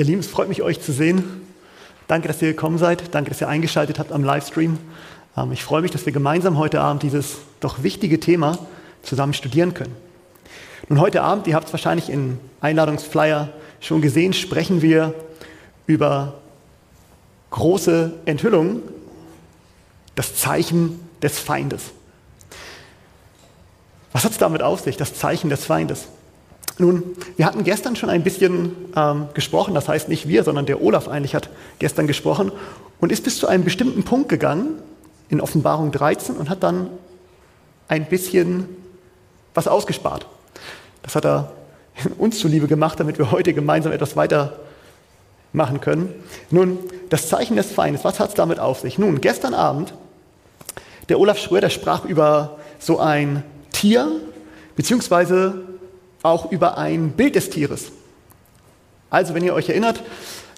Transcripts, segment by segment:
Ihr Lieben, es freut mich, euch zu sehen. Danke, dass ihr gekommen seid. Danke, dass ihr eingeschaltet habt am Livestream. Ähm, ich freue mich, dass wir gemeinsam heute Abend dieses doch wichtige Thema zusammen studieren können. Nun, heute Abend, ihr habt es wahrscheinlich im Einladungsflyer schon gesehen, sprechen wir über große Enthüllungen, das Zeichen des Feindes. Was hat es damit auf sich, das Zeichen des Feindes? Nun, wir hatten gestern schon ein bisschen ähm, gesprochen, das heißt nicht wir, sondern der Olaf eigentlich hat gestern gesprochen und ist bis zu einem bestimmten Punkt gegangen in Offenbarung 13 und hat dann ein bisschen was ausgespart. Das hat er uns zuliebe gemacht, damit wir heute gemeinsam etwas weiter machen können. Nun, das Zeichen des Feindes, was hat es damit auf sich? Nun, gestern Abend, der Olaf Schröder sprach über so ein Tier, beziehungsweise auch über ein Bild des Tieres. Also, wenn ihr euch erinnert,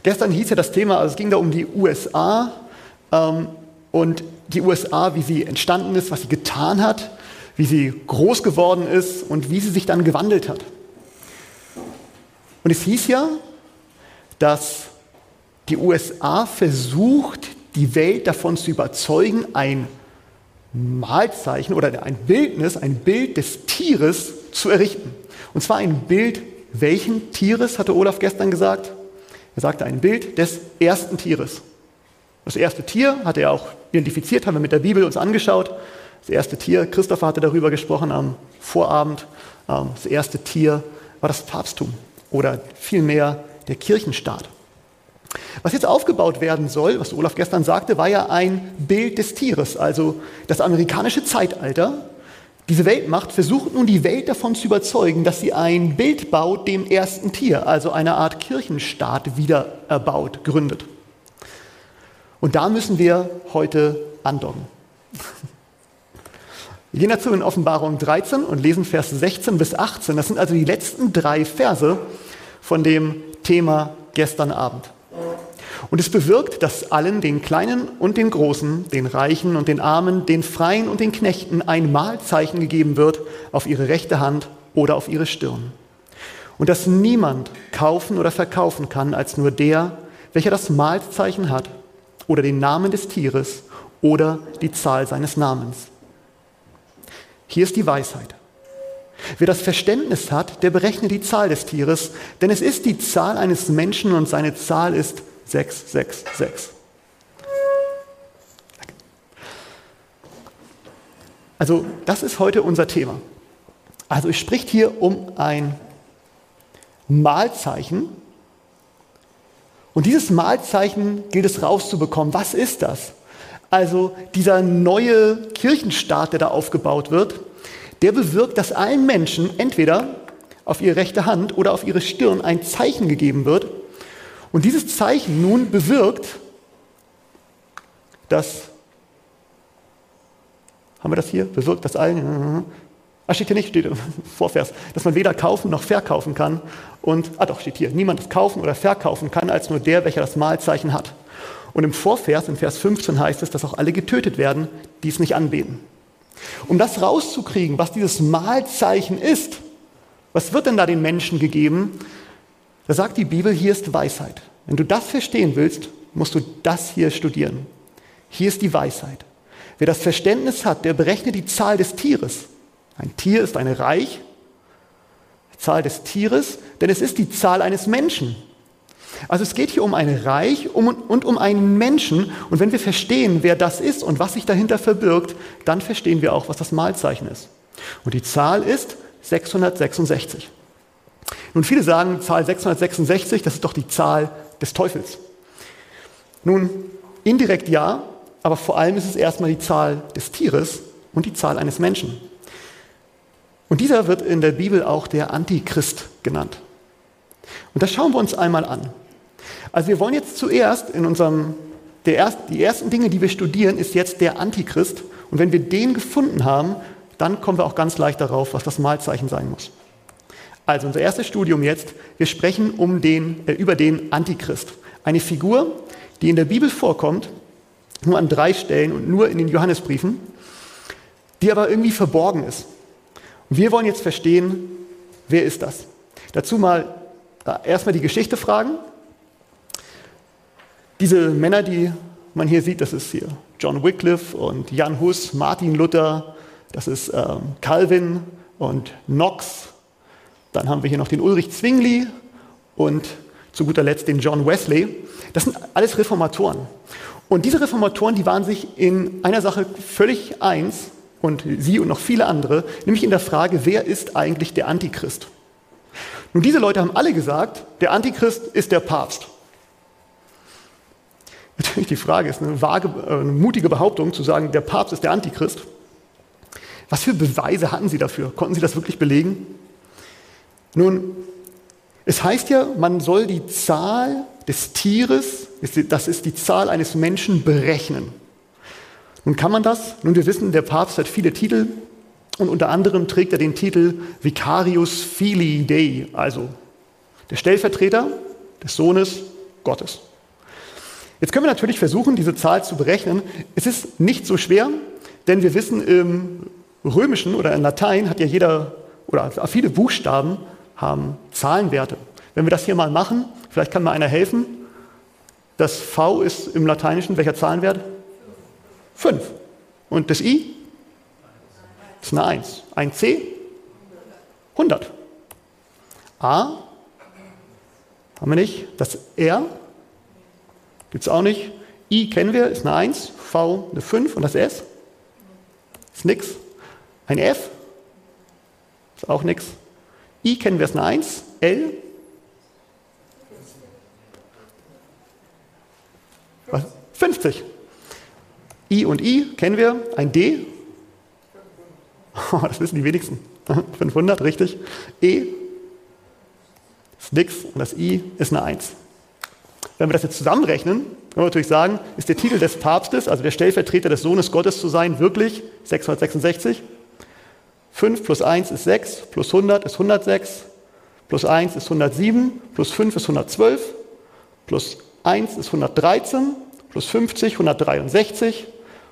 gestern hieß ja das Thema, also es ging da um die USA ähm, und die USA, wie sie entstanden ist, was sie getan hat, wie sie groß geworden ist und wie sie sich dann gewandelt hat. Und es hieß ja, dass die USA versucht, die Welt davon zu überzeugen, ein Malzeichen oder ein Bildnis, ein Bild des Tieres zu errichten. Und zwar ein Bild welchen Tieres, hatte Olaf gestern gesagt? Er sagte ein Bild des ersten Tieres. Das erste Tier hat er auch identifiziert, haben wir mit der Bibel uns angeschaut. Das erste Tier, Christopher hatte darüber gesprochen am Vorabend. Ähm, das erste Tier war das Papsttum oder vielmehr der Kirchenstaat. Was jetzt aufgebaut werden soll, was Olaf gestern sagte, war ja ein Bild des Tieres, also das amerikanische Zeitalter, diese Weltmacht versucht nun die Welt davon zu überzeugen, dass sie ein Bild baut dem ersten Tier, also eine Art Kirchenstaat wieder erbaut, gründet. Und da müssen wir heute andocken. Wir gehen dazu in Offenbarung 13 und lesen Vers 16 bis 18. Das sind also die letzten drei Verse von dem Thema gestern Abend. Und es bewirkt, dass allen, den Kleinen und den Großen, den Reichen und den Armen, den Freien und den Knechten ein Mahlzeichen gegeben wird auf ihre rechte Hand oder auf ihre Stirn. Und dass niemand kaufen oder verkaufen kann als nur der, welcher das Mahlzeichen hat oder den Namen des Tieres oder die Zahl seines Namens. Hier ist die Weisheit. Wer das Verständnis hat, der berechne die Zahl des Tieres, denn es ist die Zahl eines Menschen und seine Zahl ist 666. Also das ist heute unser Thema. Also es spricht hier um ein Malzeichen. Und dieses Malzeichen gilt es rauszubekommen. Was ist das? Also dieser neue Kirchenstaat, der da aufgebaut wird, der bewirkt, dass allen Menschen entweder auf ihre rechte Hand oder auf ihre Stirn ein Zeichen gegeben wird, und dieses Zeichen nun bewirkt, dass, haben wir das hier? Bewirkt, dass allen, ah, steht hier nicht, steht im Vorvers, dass man weder kaufen noch verkaufen kann. Und, ah doch, steht hier, niemand das kaufen oder verkaufen kann, als nur der, welcher das Malzeichen hat. Und im Vorvers, im Vers 15 heißt es, dass auch alle getötet werden, die es nicht anbeten. Um das rauszukriegen, was dieses Malzeichen ist, was wird denn da den Menschen gegeben? Da sagt die Bibel, hier ist Weisheit. Wenn du das verstehen willst, musst du das hier studieren. Hier ist die Weisheit. Wer das Verständnis hat, der berechnet die Zahl des Tieres. Ein Tier ist eine Reich, Zahl des Tieres, denn es ist die Zahl eines Menschen. Also es geht hier um ein Reich und um einen Menschen. Und wenn wir verstehen, wer das ist und was sich dahinter verbirgt, dann verstehen wir auch, was das Malzeichen ist. Und die Zahl ist 666. Nun, viele sagen, Zahl 666, das ist doch die Zahl des Teufels. Nun, indirekt ja, aber vor allem ist es erstmal die Zahl des Tieres und die Zahl eines Menschen. Und dieser wird in der Bibel auch der Antichrist genannt. Und das schauen wir uns einmal an. Also wir wollen jetzt zuerst in unserem, der erst, die ersten Dinge, die wir studieren, ist jetzt der Antichrist. Und wenn wir den gefunden haben, dann kommen wir auch ganz leicht darauf, was das Malzeichen sein muss. Also unser erstes Studium jetzt, wir sprechen um den, äh, über den Antichrist. Eine Figur, die in der Bibel vorkommt, nur an drei Stellen und nur in den Johannesbriefen, die aber irgendwie verborgen ist. Und wir wollen jetzt verstehen, wer ist das? Dazu mal äh, erstmal die Geschichte fragen Diese Männer, die man hier sieht, das ist hier John Wycliffe und Jan Hus, Martin Luther, das ist ähm, Calvin und Knox. Dann haben wir hier noch den Ulrich Zwingli und zu guter Letzt den John Wesley. Das sind alles Reformatoren. Und diese Reformatoren, die waren sich in einer Sache völlig eins, und sie und noch viele andere, nämlich in der Frage, wer ist eigentlich der Antichrist? Nun, diese Leute haben alle gesagt, der Antichrist ist der Papst. Natürlich die Frage ist eine, vage, äh, eine mutige Behauptung zu sagen, der Papst ist der Antichrist. Was für Beweise hatten sie dafür? Konnten sie das wirklich belegen? Nun, es heißt ja, man soll die Zahl des Tieres, das ist die Zahl eines Menschen, berechnen. Nun kann man das? Nun, wir wissen, der Papst hat viele Titel und unter anderem trägt er den Titel Vicarius Filii Dei, also der Stellvertreter des Sohnes Gottes. Jetzt können wir natürlich versuchen, diese Zahl zu berechnen. Es ist nicht so schwer, denn wir wissen, im Römischen oder in Latein hat ja jeder oder viele Buchstaben haben Zahlenwerte. Wenn wir das hier mal machen, vielleicht kann mir einer helfen. Das V ist im Lateinischen welcher Zahlenwert? 5. Und das I? Das ist eine 1. Ein C? 100. A? Haben wir nicht. Das R? Gibt es auch nicht. I kennen wir, ist eine 1. V eine 5. Und das S? Ist nix. Ein F? Ist auch nix. I kennen wir, ist eine 1. L? Was? 50. I und I kennen wir, ein D. Oh, das wissen die wenigsten. 500, richtig. E ist nix und das I ist eine 1. Wenn wir das jetzt zusammenrechnen, können wir natürlich sagen, ist der Titel des Papstes, also der Stellvertreter des Sohnes Gottes zu sein, wirklich 666? 5 plus 1 ist 6, plus 100 ist 106, plus 1 ist 107, plus 5 ist 112, plus 1 ist 113, plus 50 163,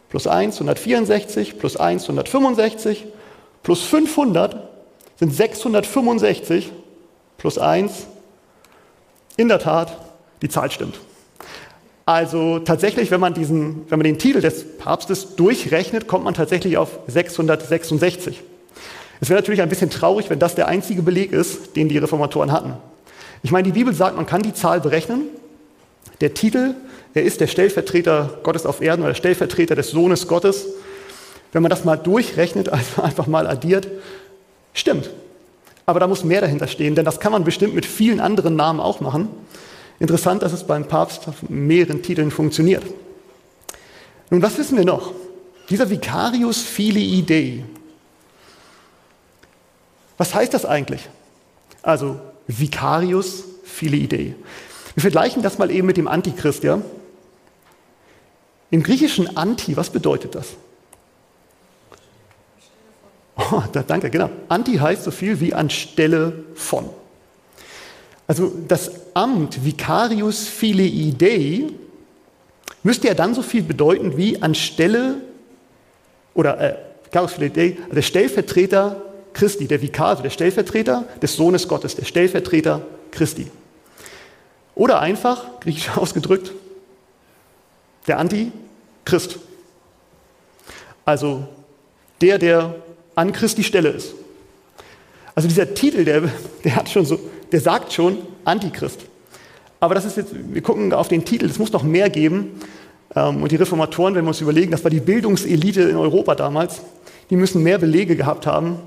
plus 1 164, plus 1 165, plus 500 sind 665, plus 1. In der Tat, die Zahl stimmt. Also tatsächlich, wenn man, diesen, wenn man den Titel des Papstes durchrechnet, kommt man tatsächlich auf 666. Es wäre natürlich ein bisschen traurig, wenn das der einzige Beleg ist, den die Reformatoren hatten. Ich meine, die Bibel sagt, man kann die Zahl berechnen. Der Titel er ist der Stellvertreter Gottes auf Erden oder der Stellvertreter des Sohnes Gottes. Wenn man das mal durchrechnet, also einfach mal addiert, stimmt. Aber da muss mehr dahinter stehen, denn das kann man bestimmt mit vielen anderen Namen auch machen. Interessant, dass es beim Papst auf mehreren Titeln funktioniert. Nun, was wissen wir noch? Dieser Vicarius Filii Dei. Was heißt das eigentlich? Also Vicarius Filii Dei. Wir vergleichen das mal eben mit dem Antichrist, ja? Im Griechischen Anti, was bedeutet das? Oh, da, danke, genau. Anti heißt so viel wie anstelle von. Also das Amt Vicarius Filii Dei müsste ja dann so viel bedeuten wie anstelle oder äh, Vicarius Filii Dei, also der Stellvertreter Christi, der Vikar, also der Stellvertreter des Sohnes Gottes, der Stellvertreter Christi. Oder einfach, griechisch ausgedrückt, der Antichrist. Also der, der an Christi Stelle ist. Also dieser Titel, der, der, hat schon so, der sagt schon Antichrist. Aber das ist jetzt, wir gucken auf den Titel, es muss noch mehr geben. Ähm, und die Reformatoren, wenn wir uns überlegen, das war die Bildungselite in Europa damals, die müssen mehr Belege gehabt haben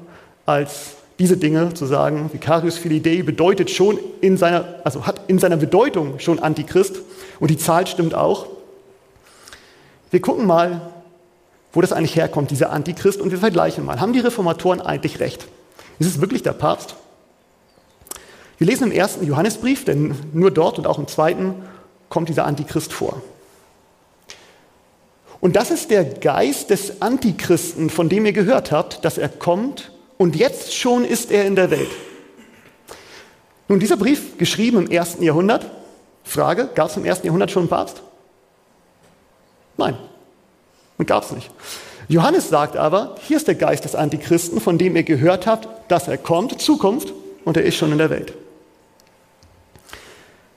als diese Dinge zu sagen. Vicarius Filii bedeutet schon in seiner, also hat in seiner Bedeutung schon Antichrist und die Zahl stimmt auch. Wir gucken mal, wo das eigentlich herkommt, dieser Antichrist, und wir vergleichen mal. Haben die Reformatoren eigentlich recht? Ist es wirklich der Papst? Wir lesen im ersten Johannesbrief, denn nur dort und auch im zweiten kommt dieser Antichrist vor. Und das ist der Geist des Antichristen, von dem ihr gehört habt, dass er kommt und jetzt schon ist er in der Welt. Nun, dieser Brief, geschrieben im ersten Jahrhundert, Frage, gab es im ersten Jahrhundert schon einen Papst? Nein, gab es nicht. Johannes sagt aber, hier ist der Geist des Antichristen, von dem ihr gehört habt, dass er kommt, Zukunft, und er ist schon in der Welt.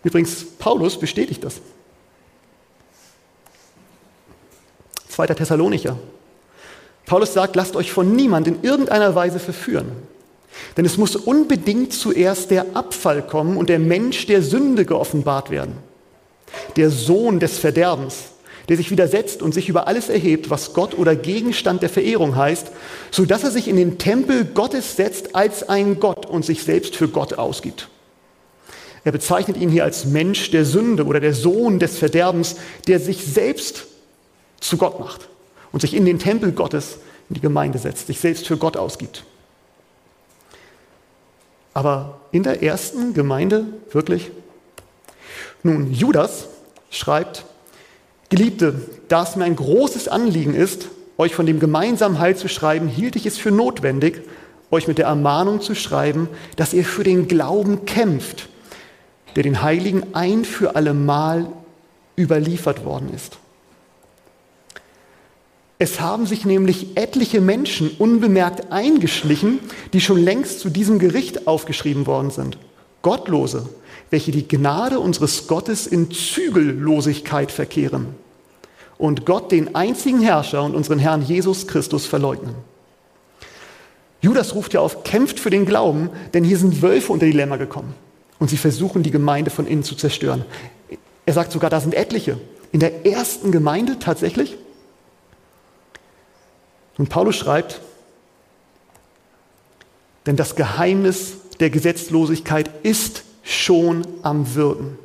Übrigens, Paulus bestätigt das. 2. Thessalonicher. Paulus sagt, lasst euch von niemand in irgendeiner Weise verführen. Denn es muss unbedingt zuerst der Abfall kommen und der Mensch der Sünde geoffenbart werden. Der Sohn des Verderbens, der sich widersetzt und sich über alles erhebt, was Gott oder Gegenstand der Verehrung heißt, so dass er sich in den Tempel Gottes setzt als ein Gott und sich selbst für Gott ausgibt. Er bezeichnet ihn hier als Mensch der Sünde oder der Sohn des Verderbens, der sich selbst zu Gott macht und sich in den Tempel Gottes, in die Gemeinde setzt, sich selbst für Gott ausgibt. Aber in der ersten Gemeinde wirklich? Nun, Judas schreibt, Geliebte, da es mir ein großes Anliegen ist, euch von dem gemeinsamen Heil zu schreiben, hielt ich es für notwendig, euch mit der Ermahnung zu schreiben, dass ihr für den Glauben kämpft, der den Heiligen ein für allemal überliefert worden ist. Es haben sich nämlich etliche Menschen unbemerkt eingeschlichen, die schon längst zu diesem Gericht aufgeschrieben worden sind. Gottlose, welche die Gnade unseres Gottes in Zügellosigkeit verkehren und Gott, den einzigen Herrscher und unseren Herrn Jesus Christus verleugnen. Judas ruft ja auf, kämpft für den Glauben, denn hier sind Wölfe unter die Lämmer gekommen und sie versuchen, die Gemeinde von innen zu zerstören. Er sagt sogar, da sind etliche. In der ersten Gemeinde tatsächlich. Und Paulus schreibt, denn das Geheimnis der Gesetzlosigkeit ist schon am Wirken.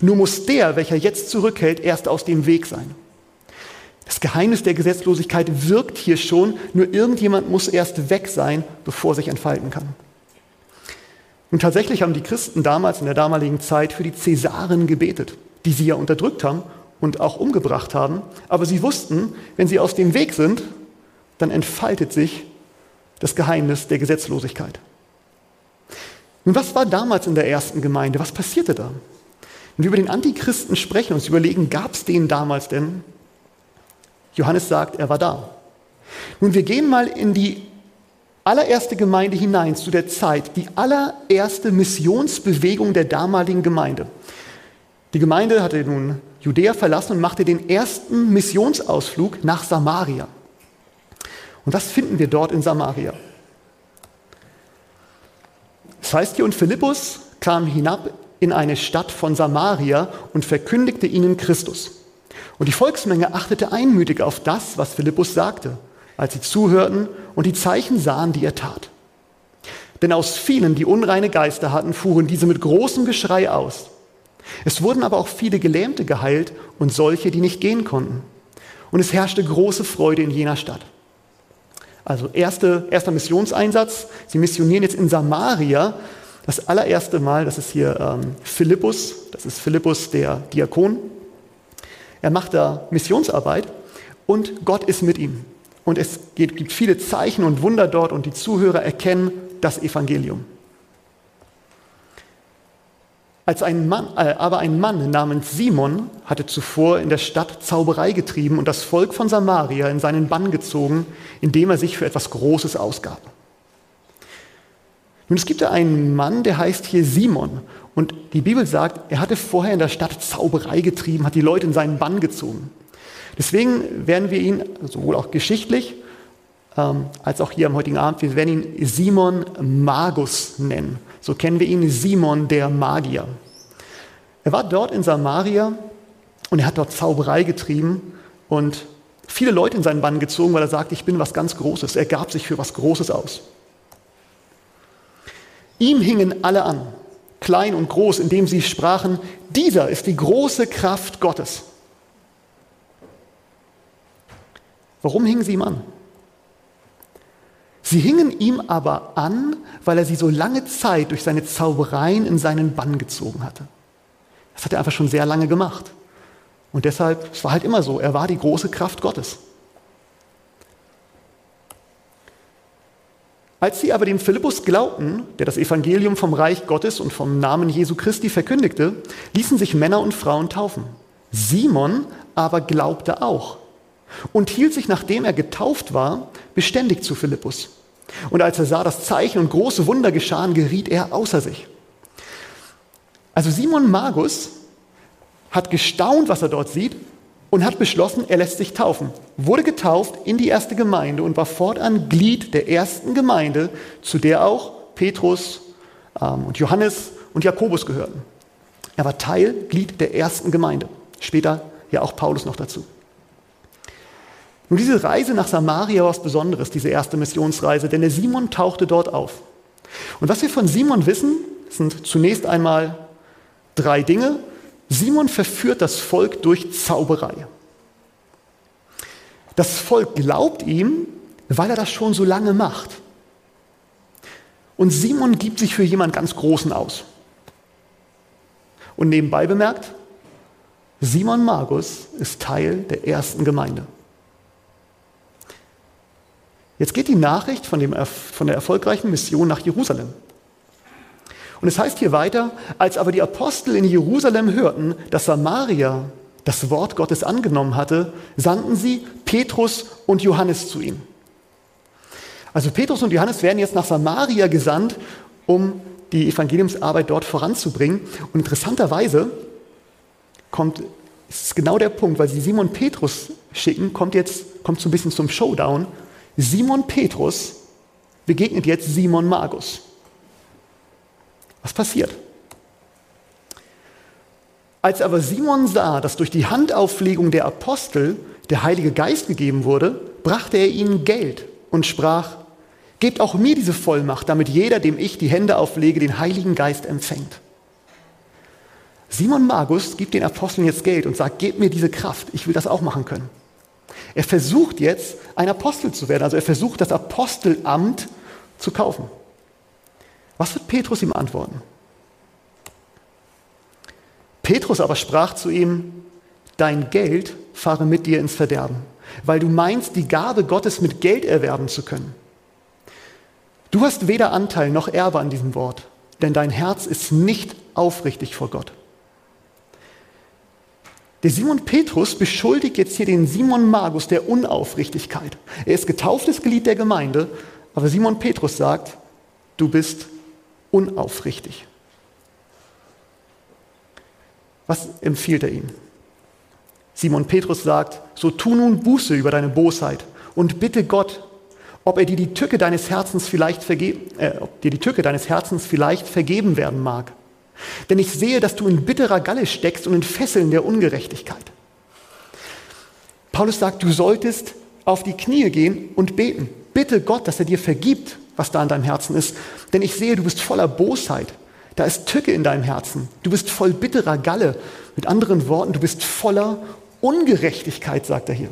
Nur muss der, welcher jetzt zurückhält, erst aus dem Weg sein. Das Geheimnis der Gesetzlosigkeit wirkt hier schon, nur irgendjemand muss erst weg sein, bevor sich entfalten kann. Und tatsächlich haben die Christen damals in der damaligen Zeit für die Cäsaren gebetet, die sie ja unterdrückt haben und auch umgebracht haben. Aber sie wussten, wenn sie aus dem Weg sind, dann entfaltet sich das Geheimnis der Gesetzlosigkeit. Nun, was war damals in der ersten Gemeinde? Was passierte da? Wenn wir über den Antichristen sprechen und uns überlegen, gab es den damals denn? Johannes sagt, er war da. Nun, wir gehen mal in die allererste Gemeinde hinein zu der Zeit, die allererste Missionsbewegung der damaligen Gemeinde. Die Gemeinde hatte nun Judäa verlassen und machte den ersten Missionsausflug nach Samaria. Und was finden wir dort in Samaria? Das heißt hier, und Philippus kam hinab in eine Stadt von Samaria und verkündigte ihnen Christus. Und die Volksmenge achtete einmütig auf das, was Philippus sagte, als sie zuhörten und die Zeichen sahen, die er tat. Denn aus vielen, die unreine Geister hatten, fuhren diese mit großem Geschrei aus. Es wurden aber auch viele Gelähmte geheilt und solche, die nicht gehen konnten. Und es herrschte große Freude in jener Stadt. Also erste, erster Missionseinsatz. Sie missionieren jetzt in Samaria. Das allererste Mal, das ist hier ähm, Philippus, das ist Philippus der Diakon. Er macht da Missionsarbeit und Gott ist mit ihm. Und es gibt viele Zeichen und Wunder dort und die Zuhörer erkennen das Evangelium. Als ein Mann, äh, aber ein Mann namens Simon hatte zuvor in der Stadt Zauberei getrieben und das Volk von Samaria in seinen Bann gezogen, indem er sich für etwas Großes ausgab. Nun, es gibt da einen Mann, der heißt hier Simon. Und die Bibel sagt, er hatte vorher in der Stadt Zauberei getrieben, hat die Leute in seinen Bann gezogen. Deswegen werden wir ihn sowohl auch geschichtlich ähm, als auch hier am heutigen Abend, wir werden ihn Simon Magus nennen. So kennen wir ihn Simon der Magier. Er war dort in Samaria und er hat dort Zauberei getrieben und viele Leute in seinen Bann gezogen, weil er sagte, ich bin was ganz Großes. Er gab sich für was Großes aus. Ihm hingen alle an, klein und groß, indem sie sprachen, dieser ist die große Kraft Gottes. Warum hingen sie ihm an? Sie hingen ihm aber an, weil er sie so lange Zeit durch seine Zaubereien in seinen Bann gezogen hatte. Das hat er einfach schon sehr lange gemacht. Und deshalb, es war halt immer so, er war die große Kraft Gottes. Als sie aber dem Philippus glaubten, der das Evangelium vom Reich Gottes und vom Namen Jesu Christi verkündigte, ließen sich Männer und Frauen taufen. Simon aber glaubte auch und hielt sich, nachdem er getauft war, beständig zu Philippus. Und als er sah, dass Zeichen und große Wunder geschahen, geriet er außer sich. Also Simon Magus hat gestaunt, was er dort sieht, und hat beschlossen, er lässt sich taufen. Wurde getauft in die erste Gemeinde und war fortan Glied der ersten Gemeinde, zu der auch Petrus ähm, und Johannes und Jakobus gehörten. Er war Teil, Glied der ersten Gemeinde. Später ja auch Paulus noch dazu. Nun, diese Reise nach Samaria war was Besonderes, diese erste Missionsreise, denn der Simon tauchte dort auf. Und was wir von Simon wissen, sind zunächst einmal drei Dinge. Simon verführt das Volk durch Zauberei. Das Volk glaubt ihm, weil er das schon so lange macht. Und Simon gibt sich für jemand ganz Großen aus. Und nebenbei bemerkt, Simon Magus ist Teil der ersten Gemeinde. Jetzt geht die Nachricht von, dem, von der erfolgreichen Mission nach Jerusalem. Und es heißt hier weiter, als aber die Apostel in Jerusalem hörten, dass Samaria das Wort Gottes angenommen hatte, sandten sie Petrus und Johannes zu ihm. Also Petrus und Johannes werden jetzt nach Samaria gesandt, um die Evangeliumsarbeit dort voranzubringen. Und interessanterweise kommt, ist genau der Punkt, weil sie Simon Petrus schicken, kommt jetzt, kommt so ein bisschen zum Showdown. Simon Petrus begegnet jetzt Simon Magus. Was passiert? Als aber Simon sah, dass durch die Handauflegung der Apostel der Heilige Geist gegeben wurde, brachte er ihnen Geld und sprach, Gebt auch mir diese Vollmacht, damit jeder, dem ich die Hände auflege, den Heiligen Geist empfängt. Simon Magus gibt den Aposteln jetzt Geld und sagt, gebt mir diese Kraft, ich will das auch machen können. Er versucht jetzt, ein Apostel zu werden, also er versucht, das Apostelamt zu kaufen. Was wird Petrus ihm antworten? Petrus aber sprach zu ihm, dein Geld fahre mit dir ins Verderben, weil du meinst, die Gabe Gottes mit Geld erwerben zu können. Du hast weder Anteil noch Erbe an diesem Wort, denn dein Herz ist nicht aufrichtig vor Gott. Der Simon Petrus beschuldigt jetzt hier den Simon Magus der Unaufrichtigkeit. Er ist getauftes Glied der Gemeinde, aber Simon Petrus sagt, du bist unaufrichtig. Was empfiehlt er ihm? Simon Petrus sagt, so tu nun Buße über deine Bosheit und bitte Gott, ob er dir die Tücke deines Herzens vielleicht vergeben, äh, ob dir die Tücke deines Herzens vielleicht vergeben werden mag. Denn ich sehe, dass du in bitterer Galle steckst und in Fesseln der Ungerechtigkeit. Paulus sagt, du solltest auf die Knie gehen und beten. Bitte Gott, dass er dir vergibt, was da in deinem Herzen ist. Denn ich sehe, du bist voller Bosheit. Da ist Tücke in deinem Herzen. Du bist voll bitterer Galle. Mit anderen Worten, du bist voller Ungerechtigkeit, sagt er hier.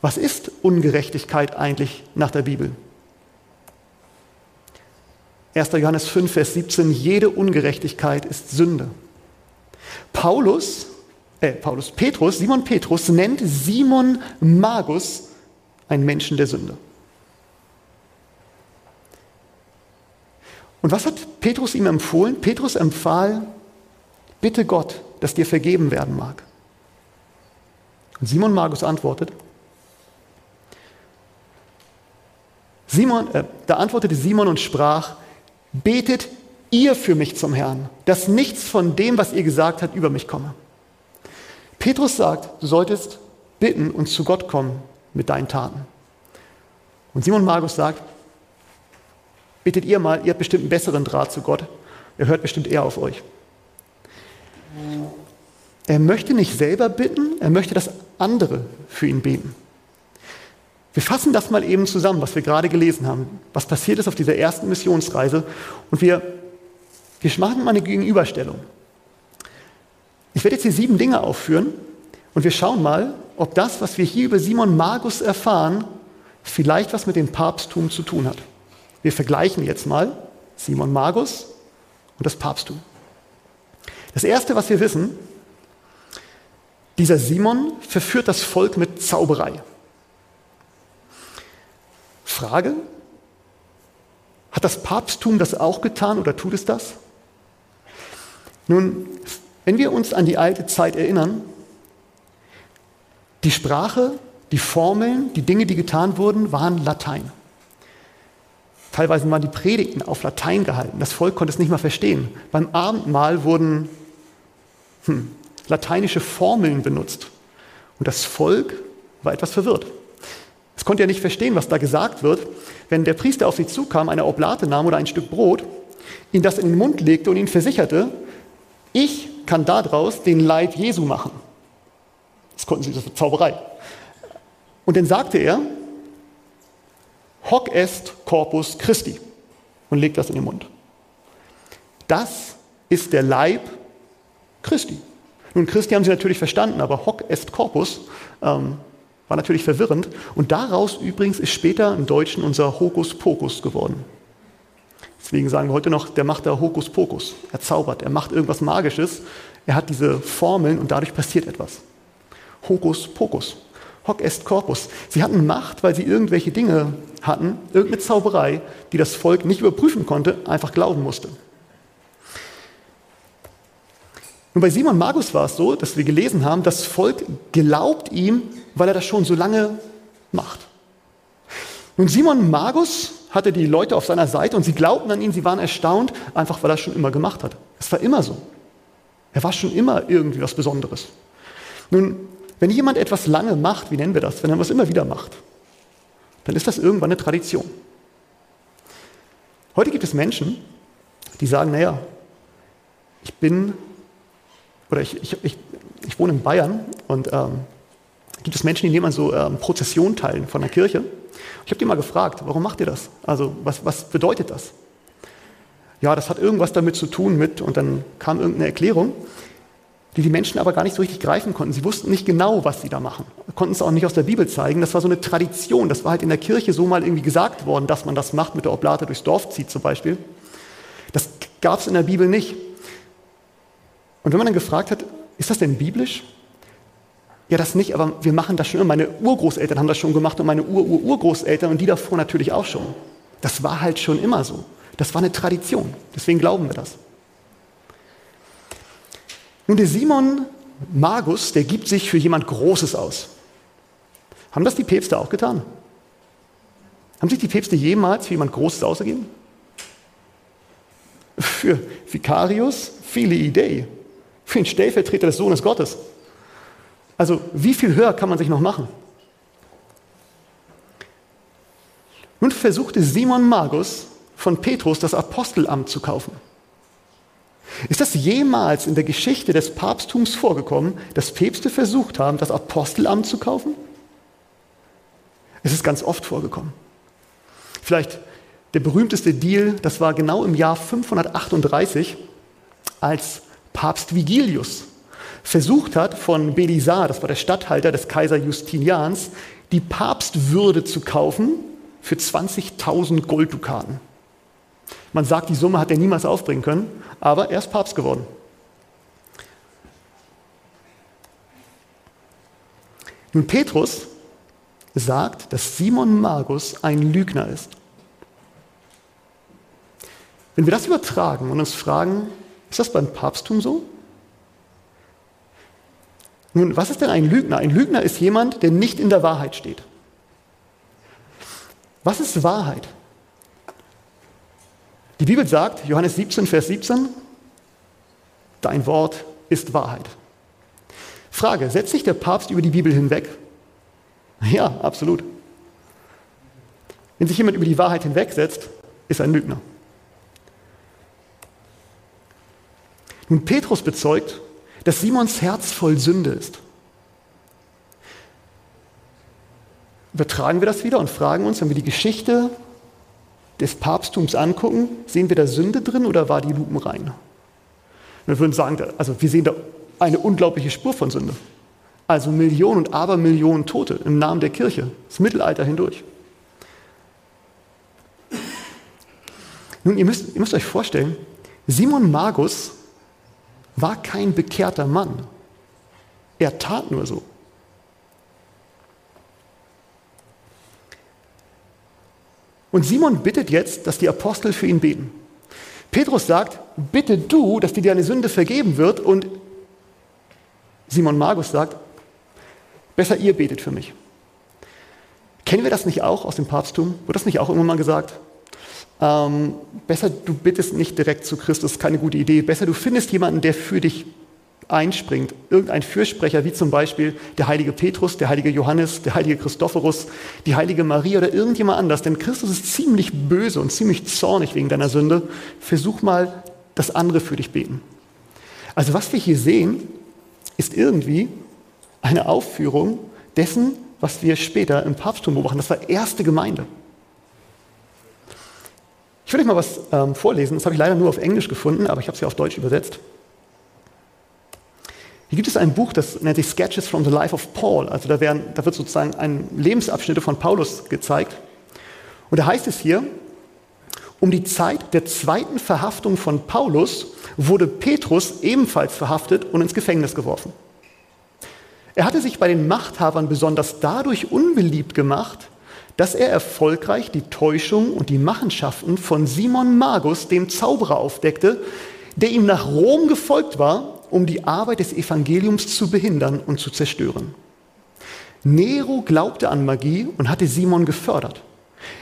Was ist Ungerechtigkeit eigentlich nach der Bibel? 1. Johannes 5, Vers 17, jede Ungerechtigkeit ist Sünde. Paulus, äh, Paulus, Petrus, Simon Petrus nennt Simon Magus einen Menschen der Sünde. Und was hat Petrus ihm empfohlen? Petrus empfahl, bitte Gott, dass dir vergeben werden mag. Und Simon Magus antwortet, Simon, äh, da antwortete Simon und sprach, betet ihr für mich zum Herrn, dass nichts von dem, was ihr gesagt habt, über mich komme. Petrus sagt, du solltest bitten und zu Gott kommen mit deinen Taten. Und Simon Magus sagt, Bittet ihr mal, ihr habt bestimmt einen besseren Draht zu Gott. Er hört bestimmt eher auf euch. Er möchte nicht selber bitten, er möchte, dass andere für ihn beten. Wir fassen das mal eben zusammen, was wir gerade gelesen haben, was passiert ist auf dieser ersten Missionsreise. Und wir, wir machen mal eine Gegenüberstellung. Ich werde jetzt hier sieben Dinge aufführen und wir schauen mal, ob das, was wir hier über Simon Magus erfahren, vielleicht was mit dem Papsttum zu tun hat. Wir vergleichen jetzt mal Simon Magus und das Papsttum. Das Erste, was wir wissen, dieser Simon verführt das Volk mit Zauberei. Frage, hat das Papsttum das auch getan oder tut es das? Nun, wenn wir uns an die alte Zeit erinnern, die Sprache, die Formeln, die Dinge, die getan wurden, waren Latein. Teilweise waren die Predigten auf Latein gehalten. Das Volk konnte es nicht mal verstehen. Beim Abendmahl wurden hm, lateinische Formeln benutzt. Und das Volk war etwas verwirrt. Es konnte ja nicht verstehen, was da gesagt wird, wenn der Priester auf sie zukam, eine Oblate nahm oder ein Stück Brot, ihn das in den Mund legte und ihn versicherte, ich kann daraus den Leib Jesu machen. Das konnten sie, das war Zauberei. Und dann sagte er, hoc est corpus Christi und legt das in den Mund. Das ist der Leib Christi. Nun, Christi haben sie natürlich verstanden, aber hoc est corpus ähm, war natürlich verwirrend. Und daraus übrigens ist später im Deutschen unser Hokuspokus geworden. Deswegen sagen wir heute noch, der macht da Hokuspokus. Er zaubert, er macht irgendwas Magisches. Er hat diese Formeln und dadurch passiert etwas. Hokuspokus. Hoc est corpus. Sie hatten Macht, weil sie irgendwelche Dinge hatten, irgendeine Zauberei, die das Volk nicht überprüfen konnte, einfach glauben musste. Nun bei Simon Magus war es so, dass wir gelesen haben, das Volk glaubt ihm, weil er das schon so lange macht. Nun Simon Magus hatte die Leute auf seiner Seite und sie glaubten an ihn, sie waren erstaunt, einfach weil er es schon immer gemacht hat. Es war immer so. Er war schon immer irgendwie was Besonderes. Nun, wenn jemand etwas lange macht, wie nennen wir das, wenn er was immer wieder macht, dann ist das irgendwann eine Tradition. Heute gibt es Menschen, die sagen, naja, ich bin, oder ich, ich, ich, ich wohne in Bayern und ähm, gibt es Menschen, die nehmen an so ähm, Prozessionen teil von der Kirche. Ich habe die mal gefragt, warum macht ihr das? Also was, was bedeutet das? Ja, das hat irgendwas damit zu tun mit, und dann kam irgendeine Erklärung, die die Menschen aber gar nicht so richtig greifen konnten. Sie wussten nicht genau, was sie da machen, konnten es auch nicht aus der Bibel zeigen. Das war so eine Tradition, das war halt in der Kirche so mal irgendwie gesagt worden, dass man das macht, mit der Oblate durchs Dorf zieht zum Beispiel. Das gab es in der Bibel nicht. Und wenn man dann gefragt hat, ist das denn biblisch? Ja, das nicht, aber wir machen das schon immer. Meine Urgroßeltern haben das schon gemacht und meine Ur-Ur-Urgroßeltern und die davor natürlich auch schon. Das war halt schon immer so. Das war eine Tradition. Deswegen glauben wir das. Nun, der Simon Magus, der gibt sich für jemand Großes aus. Haben das die Päpste auch getan? Haben sich die Päpste jemals für jemand Großes ausgegeben? Für Vicarius viele Idee. Für den Stellvertreter des Sohnes Gottes. Also wie viel höher kann man sich noch machen? Nun versuchte Simon Magus von Petrus das Apostelamt zu kaufen. Ist das jemals in der Geschichte des Papsttums vorgekommen, dass Päpste versucht haben, das Apostelamt zu kaufen? Es ist ganz oft vorgekommen. Vielleicht der berühmteste Deal, das war genau im Jahr 538, als Papst Vigilius versucht hat, von Belisar, das war der Statthalter des Kaiser Justinians, die Papstwürde zu kaufen für 20.000 Golddukaten. Man sagt, die Summe hat er niemals aufbringen können, aber er ist Papst geworden. Nun, Petrus sagt, dass Simon Magus ein Lügner ist. Wenn wir das übertragen und uns fragen, ist das beim Papsttum so? Nun, was ist denn ein Lügner? Ein Lügner ist jemand, der nicht in der Wahrheit steht. Was ist Wahrheit? Die Bibel sagt, Johannes 17, Vers 17, dein Wort ist Wahrheit. Frage, setzt sich der Papst über die Bibel hinweg? Ja, absolut. Wenn sich jemand über die Wahrheit hinwegsetzt, ist er ein Lügner. Nun, Petrus bezeugt, dass Simons Herz voll Sünde ist. Übertragen wir das wieder und fragen uns, wenn wir die Geschichte des Papsttums angucken, sehen wir da Sünde drin oder war die Lupen rein? Wir würden sagen, also wir sehen da eine unglaubliche Spur von Sünde. Also Millionen und Abermillionen Tote im Namen der Kirche, das Mittelalter hindurch. Nun, ihr müsst, ihr müsst euch vorstellen, Simon Magus war kein bekehrter Mann. Er tat nur so. Und Simon bittet jetzt, dass die Apostel für ihn beten. Petrus sagt, bitte du, dass dir deine Sünde vergeben wird. Und Simon Magus sagt, besser ihr betet für mich. Kennen wir das nicht auch aus dem Papsttum? Wird das nicht auch irgendwann mal gesagt? Ähm, besser du bittest nicht direkt zu Christus, keine gute Idee. Besser du findest jemanden, der für dich einspringt, irgendein Fürsprecher, wie zum Beispiel der heilige Petrus, der heilige Johannes, der heilige Christophorus, die heilige Maria oder irgendjemand anders, denn Christus ist ziemlich böse und ziemlich zornig wegen deiner Sünde, versuch mal, dass andere für dich beten. Also was wir hier sehen, ist irgendwie eine Aufführung dessen, was wir später im Papsttum beobachten. Das war erste Gemeinde. Ich will euch mal was ähm, vorlesen. Das habe ich leider nur auf Englisch gefunden, aber ich habe es ja auf Deutsch übersetzt. Hier gibt es ein Buch, das nennt sich Sketches from the Life of Paul. Also da, werden, da wird sozusagen ein Lebensabschnitte von Paulus gezeigt. Und da heißt es hier, um die Zeit der zweiten Verhaftung von Paulus wurde Petrus ebenfalls verhaftet und ins Gefängnis geworfen. Er hatte sich bei den Machthabern besonders dadurch unbeliebt gemacht, dass er erfolgreich die Täuschung und die Machenschaften von Simon Magus, dem Zauberer, aufdeckte, der ihm nach Rom gefolgt war, um die Arbeit des Evangeliums zu behindern und zu zerstören. Nero glaubte an Magie und hatte Simon gefördert.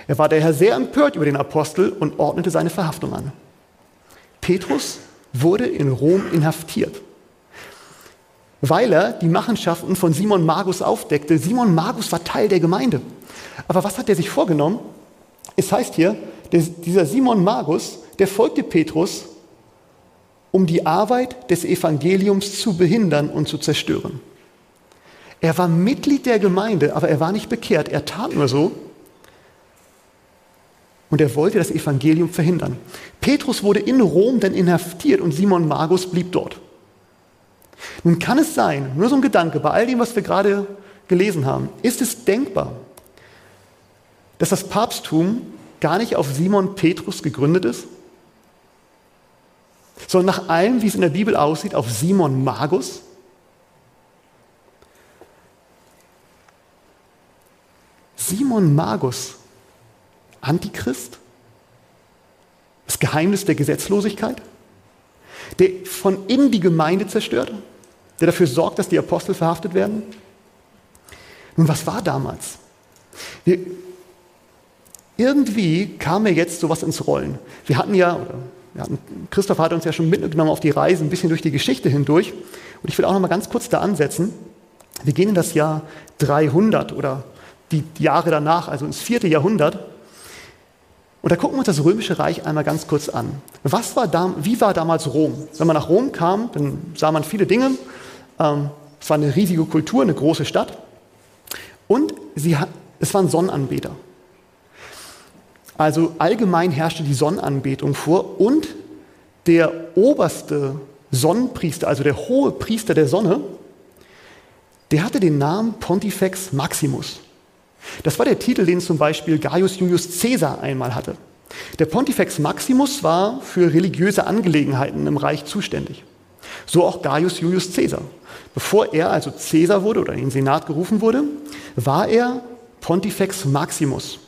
Er war daher sehr empört über den Apostel und ordnete seine Verhaftung an. Petrus wurde in Rom inhaftiert, weil er die Machenschaften von Simon Magus aufdeckte. Simon Magus war Teil der Gemeinde. Aber was hat er sich vorgenommen? Es heißt hier, dieser Simon Magus, der folgte Petrus, um die Arbeit des Evangeliums zu behindern und zu zerstören. Er war Mitglied der Gemeinde, aber er war nicht bekehrt. Er tat nur so, und er wollte das Evangelium verhindern. Petrus wurde in Rom dann inhaftiert und Simon Magus blieb dort. Nun kann es sein, nur so ein Gedanke, bei all dem, was wir gerade gelesen haben, ist es denkbar, dass das Papsttum gar nicht auf Simon Petrus gegründet ist, sondern nach allem, wie es in der Bibel aussieht, auf Simon Magus? Simon Magus Antichrist? Das Geheimnis der Gesetzlosigkeit? Der von innen die Gemeinde zerstört? Der dafür sorgt, dass die Apostel verhaftet werden? Nun, was war damals? Wir, irgendwie kam mir jetzt sowas ins Rollen. Wir hatten ja, wir hatten, Christoph hat uns ja schon mitgenommen auf die Reise, ein bisschen durch die Geschichte hindurch. Und ich will auch noch mal ganz kurz da ansetzen. Wir gehen in das Jahr 300 oder die Jahre danach, also ins vierte Jahrhundert. Und da gucken wir uns das Römische Reich einmal ganz kurz an. Was war da, wie war damals Rom? Wenn man nach Rom kam, dann sah man viele Dinge. Ähm, es war eine riesige Kultur, eine große Stadt. Und sie es waren Sonnenanbeter. Also allgemein herrschte die Sonnenanbetung vor und der oberste Sonnenpriester, also der hohe Priester der Sonne, der hatte den Namen Pontifex Maximus. Das war der Titel, den zum Beispiel Gaius Julius Caesar einmal hatte. Der Pontifex Maximus war für religiöse Angelegenheiten im Reich zuständig. So auch Gaius Julius Caesar. Bevor er also Caesar wurde oder in den Senat gerufen wurde, war er Pontifex Maximus.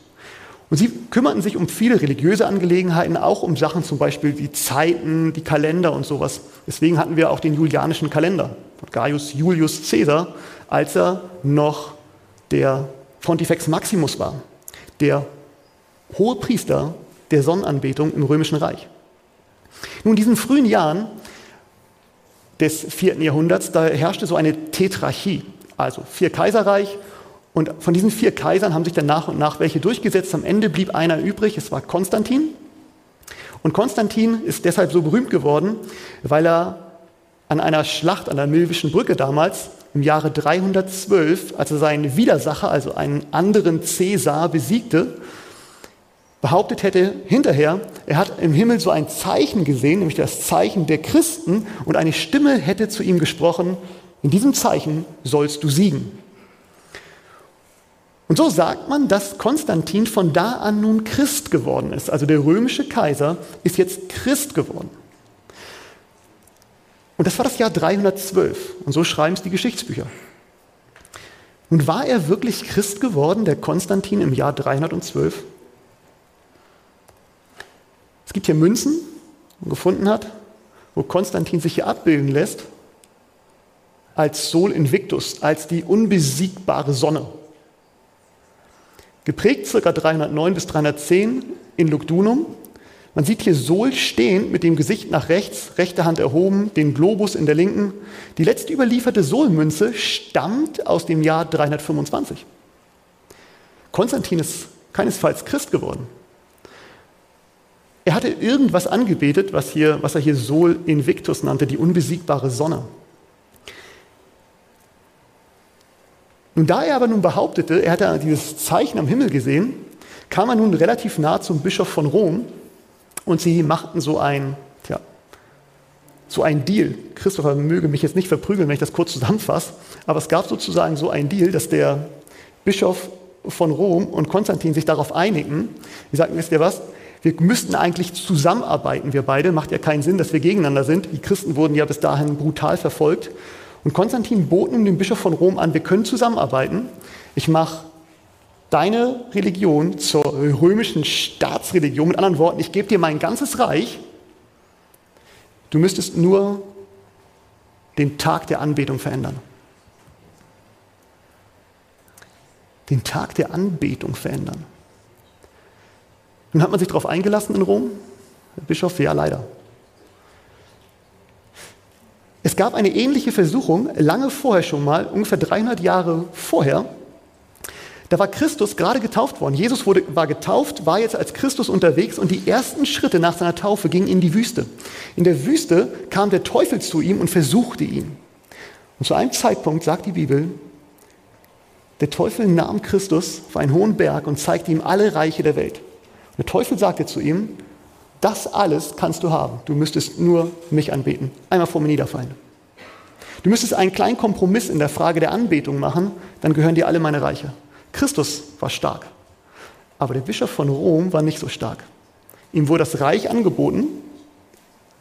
Und sie kümmerten sich um viele religiöse Angelegenheiten, auch um Sachen zum Beispiel wie Zeiten, die Kalender und sowas. Deswegen hatten wir auch den julianischen Kalender von Gaius Julius Caesar, als er noch der Pontifex Maximus war, der hohe Priester der Sonnenanbetung im Römischen Reich. Nun, in diesen frühen Jahren des vierten Jahrhunderts, da herrschte so eine Tetrarchie, also vier Kaiserreich. Und von diesen vier Kaisern haben sich dann nach und nach welche durchgesetzt. Am Ende blieb einer übrig, es war Konstantin. Und Konstantin ist deshalb so berühmt geworden, weil er an einer Schlacht an der Milvischen Brücke damals im Jahre 312, als er seinen Widersacher, also einen anderen Cäsar, besiegte, behauptet hätte hinterher, er hat im Himmel so ein Zeichen gesehen, nämlich das Zeichen der Christen, und eine Stimme hätte zu ihm gesprochen, in diesem Zeichen sollst du siegen. Und so sagt man, dass Konstantin von da an nun Christ geworden ist. Also der römische Kaiser ist jetzt Christ geworden. Und das war das Jahr 312. Und so schreiben es die Geschichtsbücher. Nun war er wirklich Christ geworden, der Konstantin im Jahr 312? Es gibt hier Münzen, die man gefunden hat, wo Konstantin sich hier abbilden lässt als Sol Invictus, als die unbesiegbare Sonne. Geprägt ca. 309 bis 310 in Lugdunum, Man sieht hier Sol stehend mit dem Gesicht nach rechts, rechte Hand erhoben, den Globus in der linken. Die letzte überlieferte Sol-Münze stammt aus dem Jahr 325. Konstantin ist keinesfalls Christ geworden. Er hatte irgendwas angebetet, was, hier, was er hier Sol Invictus nannte, die unbesiegbare Sonne. Nun, da er aber nun behauptete, er hätte dieses Zeichen am Himmel gesehen, kam er nun relativ nah zum Bischof von Rom und sie machten so ein, tja, so ein Deal. Christopher möge mich jetzt nicht verprügeln, wenn ich das kurz zusammenfasse, aber es gab sozusagen so ein Deal, dass der Bischof von Rom und Konstantin sich darauf einigen. Die sagten, wisst ihr was? Wir müssten eigentlich zusammenarbeiten, wir beide. Macht ja keinen Sinn, dass wir gegeneinander sind. Die Christen wurden ja bis dahin brutal verfolgt. Und Konstantin bot nun dem Bischof von Rom an, wir können zusammenarbeiten. Ich mache deine Religion zur römischen Staatsreligion. Mit anderen Worten, ich gebe dir mein ganzes Reich. Du müsstest nur den Tag der Anbetung verändern. Den Tag der Anbetung verändern. Nun hat man sich darauf eingelassen in Rom. Der Bischof, ja leider. Es gab eine ähnliche Versuchung lange vorher schon mal, ungefähr 300 Jahre vorher. Da war Christus gerade getauft worden. Jesus wurde, war getauft, war jetzt als Christus unterwegs und die ersten Schritte nach seiner Taufe gingen in die Wüste. In der Wüste kam der Teufel zu ihm und versuchte ihn. Und zu einem Zeitpunkt sagt die Bibel, der Teufel nahm Christus auf einen hohen Berg und zeigte ihm alle Reiche der Welt. Und der Teufel sagte zu ihm, das alles kannst du haben. Du müsstest nur mich anbeten. Einmal vor mir niederfallen. Du müsstest einen kleinen Kompromiss in der Frage der Anbetung machen, dann gehören dir alle meine Reiche. Christus war stark, aber der Bischof von Rom war nicht so stark. Ihm wurde das Reich angeboten,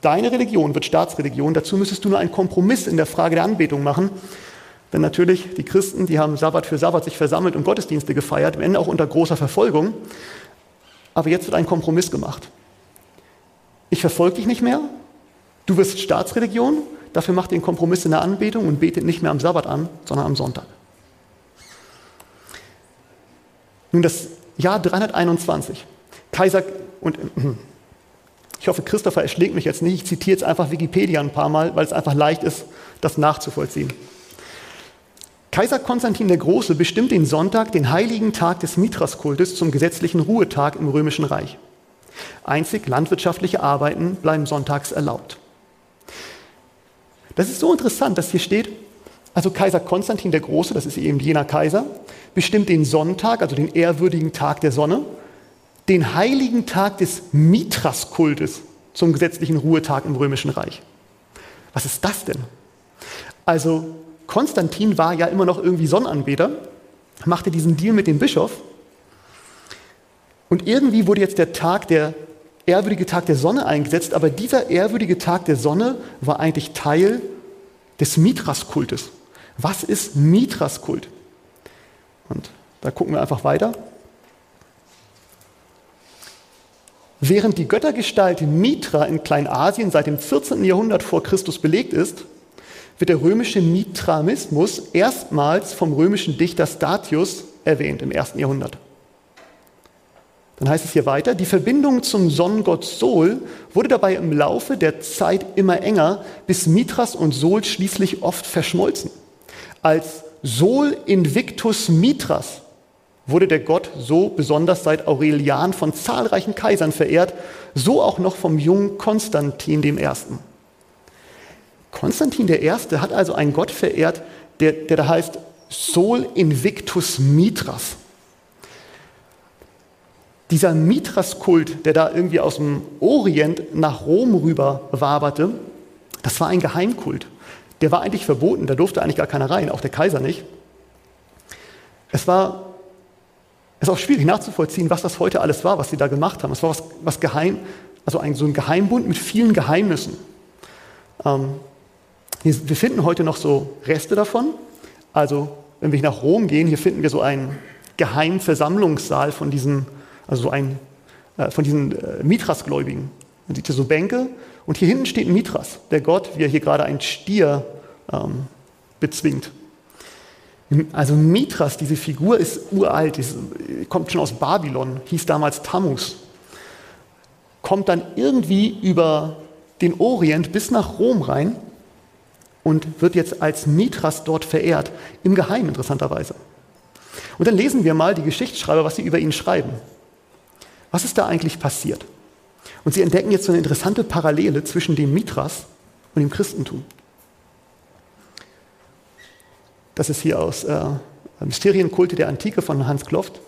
deine Religion wird Staatsreligion, dazu müsstest du nur einen Kompromiss in der Frage der Anbetung machen. Denn natürlich, die Christen, die haben Sabbat für Sabbat sich versammelt und Gottesdienste gefeiert, Ende auch unter großer Verfolgung. Aber jetzt wird ein Kompromiss gemacht ich verfolge dich nicht mehr, du wirst Staatsreligion, dafür macht ihr einen Kompromiss in der Anbetung und betet nicht mehr am Sabbat an, sondern am Sonntag. Nun das Jahr 321. Kaiser und ich hoffe, Christopher erschlägt mich jetzt nicht. Ich zitiere jetzt einfach Wikipedia ein paar Mal, weil es einfach leicht ist, das nachzuvollziehen. Kaiser Konstantin der Große bestimmt den Sonntag, den heiligen Tag des Mithraskultes, zum gesetzlichen Ruhetag im Römischen Reich. Einzig landwirtschaftliche Arbeiten bleiben sonntags erlaubt. Das ist so interessant, dass hier steht, also Kaiser Konstantin der Große, das ist eben jener Kaiser, bestimmt den Sonntag, also den ehrwürdigen Tag der Sonne, den heiligen Tag des Mithraskultes zum gesetzlichen Ruhetag im Römischen Reich. Was ist das denn? Also Konstantin war ja immer noch irgendwie Sonnenanbeter, machte diesen Deal mit dem Bischof und irgendwie wurde jetzt der Tag, der ehrwürdige Tag der Sonne eingesetzt, aber dieser ehrwürdige Tag der Sonne war eigentlich Teil des Mithras-Kultes. Was ist Mithras-Kult? Und da gucken wir einfach weiter. Während die Göttergestalt Mitra in Kleinasien seit dem 14. Jahrhundert vor Christus belegt ist, wird der römische Mithramismus erstmals vom römischen Dichter Statius erwähnt im 1. Jahrhundert. Dann heißt es hier weiter, die Verbindung zum Sonnengott Sol wurde dabei im Laufe der Zeit immer enger, bis Mithras und Sol schließlich oft verschmolzen. Als Sol Invictus Mithras wurde der Gott so besonders seit Aurelian von zahlreichen Kaisern verehrt, so auch noch vom jungen Konstantin I. Konstantin I. hat also einen Gott verehrt, der, der da heißt Sol Invictus Mithras. Dieser Mithras-Kult, der da irgendwie aus dem Orient nach Rom rüber waberte, das war ein Geheimkult. Der war eigentlich verboten, da durfte eigentlich gar keiner rein, auch der Kaiser nicht. Es war es ist auch schwierig nachzuvollziehen, was das heute alles war, was sie da gemacht haben. Es war was, was geheim, also ein, so ein Geheimbund mit vielen Geheimnissen. Ähm, wir, wir finden heute noch so Reste davon. Also, wenn wir nach Rom gehen, hier finden wir so einen Geheimversammlungssaal von diesen also so ein, äh, von diesen äh, Mithras-Gläubigen. Man sieht hier so Bänke und hier hinten steht Mithras, der Gott, wie er hier gerade einen Stier ähm, bezwingt. Also Mithras, diese Figur ist uralt, ist, kommt schon aus Babylon, hieß damals Tammuz. kommt dann irgendwie über den Orient bis nach Rom rein und wird jetzt als Mithras dort verehrt, im Geheimen interessanterweise. Und dann lesen wir mal die Geschichtsschreiber, was sie über ihn schreiben. Was ist da eigentlich passiert? Und sie entdecken jetzt so eine interessante Parallele zwischen dem Mithras und dem Christentum. Das ist hier aus äh, Mysterienkulte der Antike von Hans Kloft.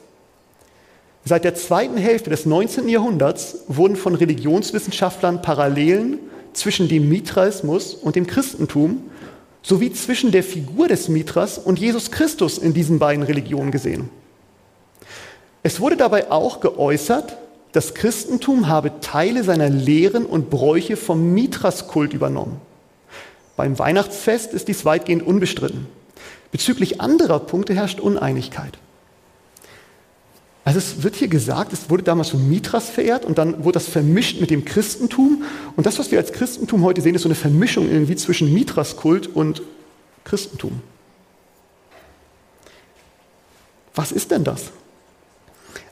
Seit der zweiten Hälfte des 19. Jahrhunderts wurden von Religionswissenschaftlern Parallelen zwischen dem Mithraismus und dem Christentum sowie zwischen der Figur des Mithras und Jesus Christus in diesen beiden Religionen gesehen. Es wurde dabei auch geäußert, das Christentum habe Teile seiner Lehren und Bräuche vom Mithraskult übernommen. Beim Weihnachtsfest ist dies weitgehend unbestritten. Bezüglich anderer Punkte herrscht Uneinigkeit. Also es wird hier gesagt, es wurde damals von Mithras verehrt und dann wurde das vermischt mit dem Christentum. Und das, was wir als Christentum heute sehen, ist so eine Vermischung irgendwie zwischen Mithras-Kult und Christentum. Was ist denn das?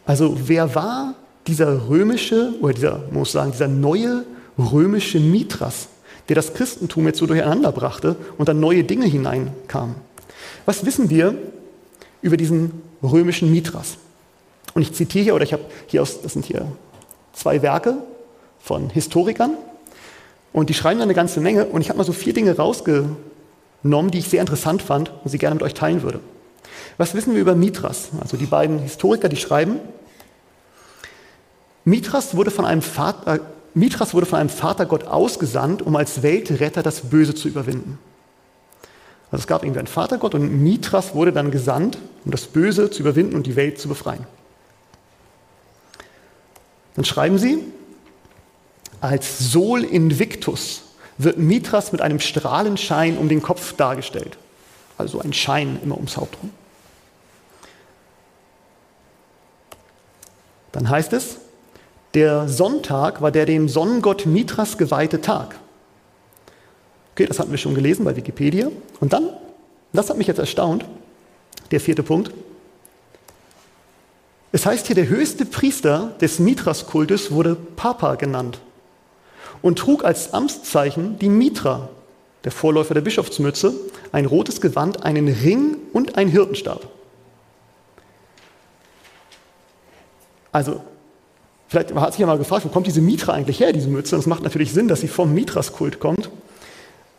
Also wer war dieser römische, oder dieser, muss sagen, dieser neue römische Mithras, der das Christentum jetzt so durcheinander brachte und dann neue Dinge hineinkamen? Was wissen wir über diesen römischen Mithras? Und ich zitiere hier, oder ich habe hier aus, das sind hier zwei Werke von Historikern, und die schreiben da eine ganze Menge, und ich habe mal so vier Dinge rausgenommen, die ich sehr interessant fand und sie gerne mit euch teilen würde. Was wissen wir über Mithras? Also die beiden Historiker, die schreiben, Mithras wurde von einem Vater, äh, Mithras wurde von einem Vatergott ausgesandt, um als Weltretter das Böse zu überwinden. Also es gab irgendwie einen Vatergott und Mithras wurde dann gesandt, um das Böse zu überwinden und die Welt zu befreien. Dann schreiben sie, als Sol Invictus wird Mithras mit einem Strahlenschein um den Kopf dargestellt. Also ein Schein immer ums Haupt rum. Dann heißt es, der Sonntag war der dem Sonnengott Mithras geweihte Tag. Okay, das hatten wir schon gelesen bei Wikipedia. Und dann, das hat mich jetzt erstaunt, der vierte Punkt. Es heißt hier, der höchste Priester des Mithras-Kultes wurde Papa genannt und trug als Amtszeichen die Mitra, der Vorläufer der Bischofsmütze, ein rotes Gewand, einen Ring und einen Hirtenstab. Also, vielleicht hat sich ja mal gefragt, wo kommt diese Mitra eigentlich her, diese Mütze? Und es macht natürlich Sinn, dass sie vom Mithras-Kult kommt.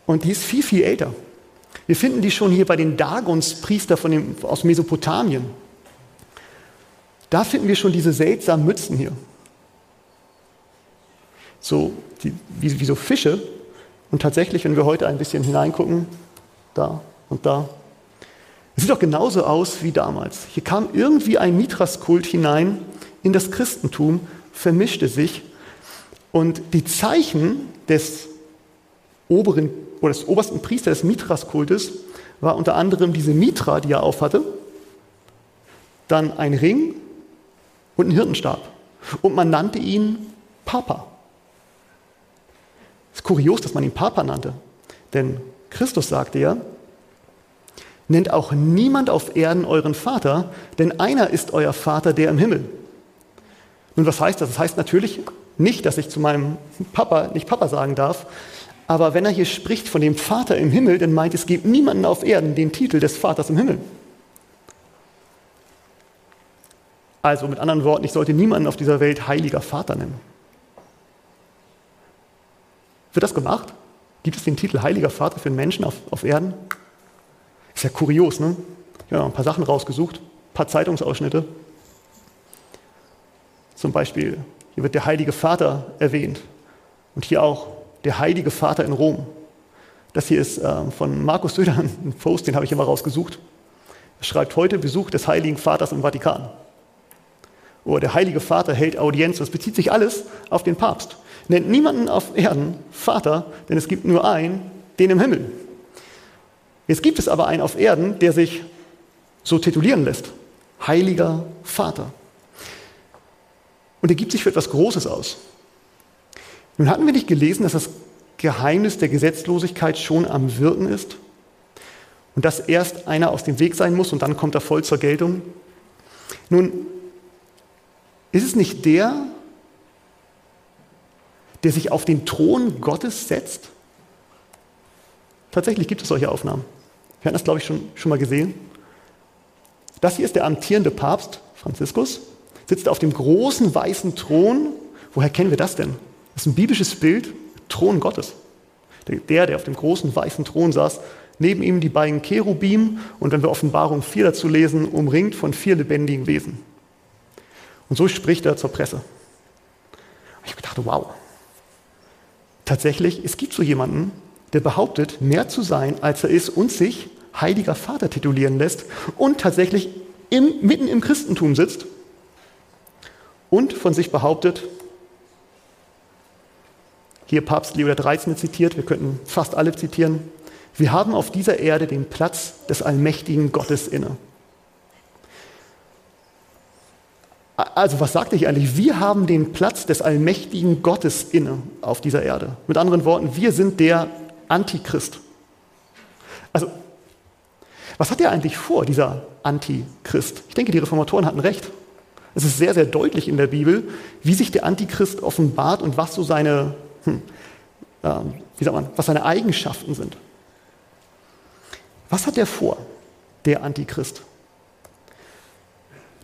Und die ist viel, viel älter. Wir finden die schon hier bei den Dagonspriester aus Mesopotamien. Da finden wir schon diese seltsamen Mützen hier. So, die, wie, wie so Fische. Und tatsächlich, wenn wir heute ein bisschen hineingucken, da und da, es sieht doch genauso aus wie damals. Hier kam irgendwie ein Mithras-Kult hinein in das Christentum, vermischte sich und die Zeichen des oberen oder des obersten Priesters des Mithras-Kultes war unter anderem diese Mitra, die er aufhatte, dann ein Ring und ein Hirtenstab. Und man nannte ihn Papa. Es ist kurios, dass man ihn Papa nannte, denn Christus sagte ja, nennt auch niemand auf Erden euren Vater, denn einer ist euer Vater, der im Himmel. Nun, was heißt das? Das heißt natürlich nicht, dass ich zu meinem Papa nicht Papa sagen darf, aber wenn er hier spricht von dem Vater im Himmel, dann meint es gibt niemanden auf Erden den Titel des Vaters im Himmel. Also mit anderen Worten, ich sollte niemanden auf dieser Welt heiliger Vater nennen. Wird das gemacht? Gibt es den Titel heiliger Vater für einen Menschen auf, auf Erden? Ist ja kurios, ne? Habe ein paar Sachen rausgesucht, ein paar Zeitungsausschnitte. Zum Beispiel, hier wird der heilige Vater erwähnt und hier auch der heilige Vater in Rom. Das hier ist äh, von Markus Söder, ein Post, den habe ich immer rausgesucht. Er schreibt heute Besuch des heiligen Vaters im Vatikan. Oder der heilige Vater hält Audienz. Das bezieht sich alles auf den Papst. Nennt niemanden auf Erden Vater, denn es gibt nur einen, den im Himmel. Jetzt gibt es aber einen auf Erden, der sich so titulieren lässt. Heiliger Vater. Und er gibt sich für etwas Großes aus. Nun hatten wir nicht gelesen, dass das Geheimnis der Gesetzlosigkeit schon am Wirken ist und dass erst einer aus dem Weg sein muss und dann kommt er voll zur Geltung. Nun, ist es nicht der, der sich auf den Thron Gottes setzt? Tatsächlich gibt es solche Aufnahmen. Wir hatten das, glaube ich, schon, schon mal gesehen. Das hier ist der amtierende Papst, Franziskus, sitzt auf dem großen weißen Thron. Woher kennen wir das denn? Das ist ein biblisches Bild, Thron Gottes. Der, der auf dem großen weißen Thron saß, neben ihm die beiden Cherubim und wenn wir Offenbarung 4 dazu lesen, umringt von vier lebendigen Wesen. Und so spricht er zur Presse. Ich dachte, wow. Tatsächlich, es gibt so jemanden, der behauptet, mehr zu sein, als er ist und sich Heiliger Vater titulieren lässt und tatsächlich im, mitten im Christentum sitzt und von sich behauptet, hier Papst Leo XIII. zitiert, wir könnten fast alle zitieren, wir haben auf dieser Erde den Platz des allmächtigen Gottes inne. Also was sagt er hier eigentlich? Wir haben den Platz des allmächtigen Gottes inne auf dieser Erde. Mit anderen Worten, wir sind der Antichrist. Also, was hat er eigentlich vor, dieser Antichrist? Ich denke, die Reformatoren hatten recht. Es ist sehr, sehr deutlich in der Bibel, wie sich der Antichrist offenbart und was so seine, hm, äh, wie sagt man, was seine Eigenschaften sind. Was hat er vor, der Antichrist?